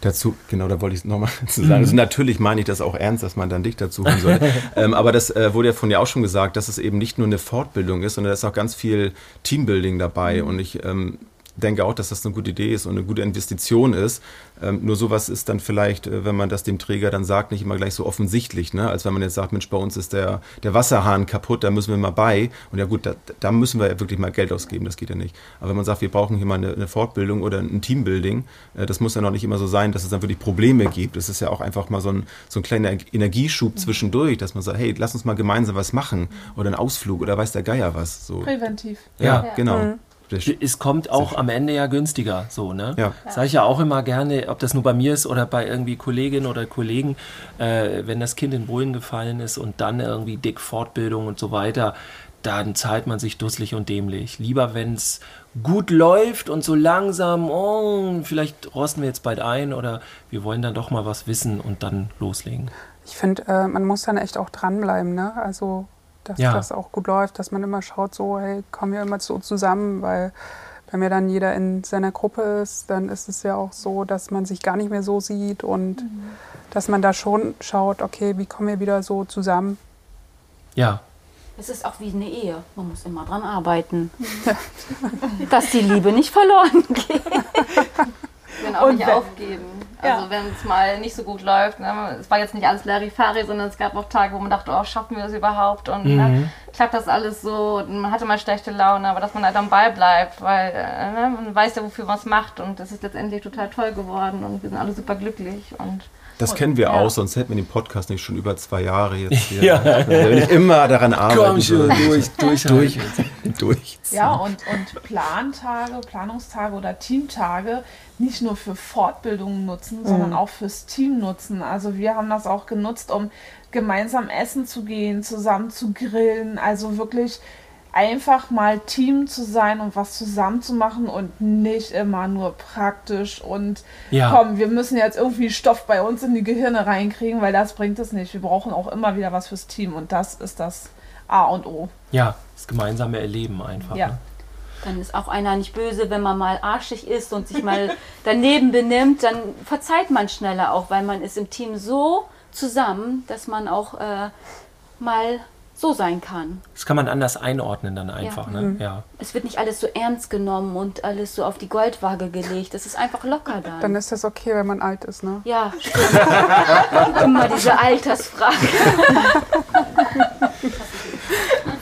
Speaker 4: Dazu, genau, da wollte ich nochmal zu sagen. Also natürlich meine ich das auch ernst, dass man dann dich dazu holen soll. ähm, aber das äh, wurde ja von dir auch schon gesagt, dass es eben nicht nur eine Fortbildung ist, sondern da ist auch ganz viel Teambuilding dabei. Und ich ähm, denke auch, dass das eine gute Idee ist und eine gute Investition ist. Ähm, nur sowas ist dann vielleicht, äh, wenn man das dem Träger dann sagt, nicht immer gleich so offensichtlich, ne? als wenn man jetzt sagt, Mensch, bei uns ist der, der Wasserhahn kaputt, da müssen wir mal bei. Und ja gut, da, da müssen wir ja wirklich mal Geld ausgeben, das geht ja nicht. Aber wenn man sagt, wir brauchen hier mal eine, eine Fortbildung oder ein Teambuilding, äh, das muss ja noch nicht immer so sein, dass es dann wirklich Probleme gibt. Es ist ja auch einfach mal so ein, so ein kleiner Energieschub zwischendurch, dass man sagt, hey, lass uns mal gemeinsam was machen oder einen Ausflug oder weiß der Geier was. So.
Speaker 5: Präventiv.
Speaker 3: Ja.
Speaker 4: genau. Das-
Speaker 3: Es kommt auch am Ende ja günstiger, so, ne?
Speaker 4: Ja.
Speaker 3: Sag ich ja auch immer gerne, ob das nur bei mir ist oder bei irgendwie Kolleginnen oder Kollegen, äh, wenn das Kind in Bullen gefallen ist und dann irgendwie dick Fortbildung und so weiter, dann zahlt man sich dusselig und dämlich. Lieber, wenn es gut läuft und so langsam, oh, vielleicht rosten wir jetzt bald ein oder wir wollen dann doch mal was wissen und dann loslegen.
Speaker 6: Ich finde, äh, man muss dann echt auch dranbleiben, ne? Also, dass
Speaker 3: Ja.
Speaker 6: das auch gut läuft, dass man immer schaut, so, hey, kommen wir immer so zusammen, weil wenn ja dann jeder in seiner Gruppe ist, dann ist es ja auch so, dass man sich gar nicht mehr so sieht und dass man da schon schaut, okay, wie kommen wir wieder so zusammen.
Speaker 3: Ja.
Speaker 2: Es ist auch wie eine Ehe. Man muss immer dran arbeiten. Dass die Liebe nicht verloren geht.
Speaker 8: Und auch nicht
Speaker 5: wenn-
Speaker 8: aufgeben. Also
Speaker 5: Ja.
Speaker 8: wenn es mal nicht so gut läuft, ne? es war jetzt nicht alles Larifari, sondern es gab auch Tage, wo man dachte, oh, schaffen wir das überhaupt? Und ne? klappt das alles so? Und man hatte mal schlechte Laune, aber dass man halt am Ball bleibt, weil äh, ne? man weiß ja, wofür man es macht. Und es ist letztendlich total toll geworden und wir sind alle super glücklich. Und
Speaker 4: Das kennen wir
Speaker 8: Ja.
Speaker 4: auch, sonst hätten wir den Podcast nicht schon über zwei Jahre jetzt hier.
Speaker 3: Ja.
Speaker 4: Wenn ich immer daran arbeiten
Speaker 3: Komm schon, durch, durch,
Speaker 4: durch, durch.
Speaker 5: Ja, und, und Plantage, Planungstage oder Teamtage nicht nur für Fortbildungen nutzen, sondern auch fürs Team nutzen. Also wir haben das auch genutzt, um gemeinsam essen zu gehen, zusammen zu grillen. Also wirklich einfach mal Team zu sein und was zusammen zu machen und nicht immer nur praktisch und
Speaker 3: Ja.
Speaker 5: komm, wir müssen jetzt irgendwie Stoff bei uns in die Gehirne reinkriegen, weil das bringt es nicht. Wir brauchen auch immer wieder was fürs Team und das ist das A und O.
Speaker 3: Ja, das gemeinsame Erleben einfach.
Speaker 5: Ja.
Speaker 3: Ne?
Speaker 2: Dann ist auch einer nicht böse, wenn man mal arschig ist und sich mal daneben benimmt, dann verzeiht man schneller auch, weil man ist im Team so zusammen, dass man auch äh, mal so sein kann.
Speaker 3: Das kann man anders einordnen dann einfach.
Speaker 2: Ja.
Speaker 3: Ne? ja.
Speaker 2: Es wird nicht alles so ernst genommen und alles so auf die Goldwaage gelegt. Es ist einfach locker dann.
Speaker 6: Dann ist das okay, wenn man alt ist, ne?
Speaker 2: ja, stimmt. Immer diese Altersfrage.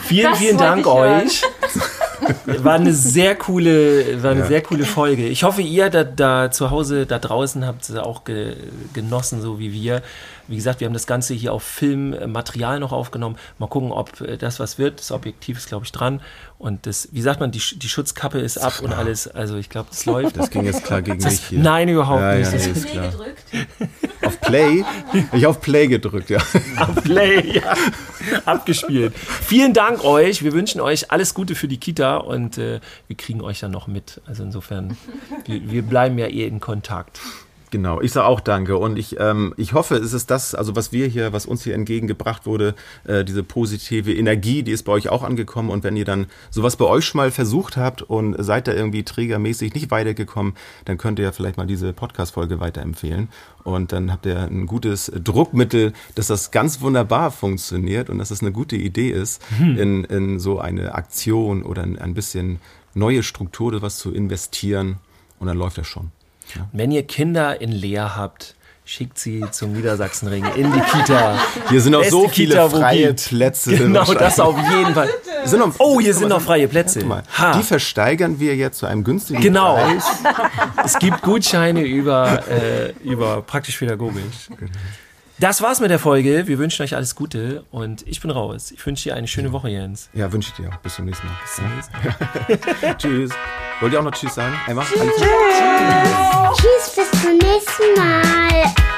Speaker 3: Vielen,
Speaker 2: Das
Speaker 3: vielen Dank euch. War eine sehr coole, war eine
Speaker 4: Ja.
Speaker 3: sehr coole Folge. Ich hoffe, ihr da, da zu Hause, da draußen habt es auch ge, genossen, so wie wir. Wie gesagt, wir haben das Ganze hier auf Filmmaterial noch aufgenommen. Mal gucken, ob äh, das was wird. Das Objektiv ist, glaube ich, dran. Und das, wie sagt man, die, die Schutzkappe ist ab und alles. Also ich glaube, das läuft.
Speaker 4: Das ging jetzt klar gegen mich hier.
Speaker 3: Nein, überhaupt
Speaker 4: Ja,
Speaker 3: nicht.
Speaker 4: ja,
Speaker 3: Das
Speaker 4: nee,
Speaker 3: ist
Speaker 4: ist klar.
Speaker 2: gedrückt.
Speaker 4: Auf Play? Ich auf Play gedrückt, ja.
Speaker 3: auf Play, ja. Abgespielt. Vielen Dank euch. Wir wünschen euch alles Gute für die Kita und äh, wir kriegen euch dann noch mit. Also insofern, wir, wir bleiben ja eh in Kontakt.
Speaker 4: Genau, ich sage auch danke. Und ich, ähm, ich hoffe, es ist das, also was wir hier, was uns hier entgegengebracht wurde, äh, diese positive Energie, die ist bei euch auch angekommen. Und wenn ihr dann sowas bei euch schon mal versucht habt und seid da irgendwie trägermäßig nicht weitergekommen, dann könnt ihr ja vielleicht mal diese Podcast-Folge weiterempfehlen. Und dann habt ihr ein gutes Druckmittel, dass das ganz wunderbar funktioniert und dass es eine gute Idee ist, in, in so eine Aktion oder ein, ein bisschen neue Struktur was zu investieren. Und dann läuft das schon.
Speaker 3: Wenn ihr Kinder in Leer habt, schickt sie zum Niedersachsenring in die Kita.
Speaker 4: Hier sind auch
Speaker 3: Beste
Speaker 4: so viele
Speaker 3: Kita,
Speaker 4: freie. Plätze.
Speaker 3: Genau, das auf jeden Fall.
Speaker 4: Sind noch,
Speaker 3: Oh, hier sind noch freie Plätze.
Speaker 4: Die versteigern wir jetzt zu einem günstigen
Speaker 3: Genau.
Speaker 4: Preis.
Speaker 3: Es gibt Gutscheine über, äh, über praktisch-pädagogisch. Das war's mit der Folge. Wir wünschen euch alles Gute und ich bin raus. Ich wünsche dir eine schöne Woche, Jens.
Speaker 4: Ja, wünsche ich dir auch. Bis zum nächsten Mal. Bis zum nächsten Mal. tschüss. Wollt ihr auch noch Tschüss sagen? Einmal? Tschüss.
Speaker 7: Tschüss. Tschüss, bis zum nächsten Mal.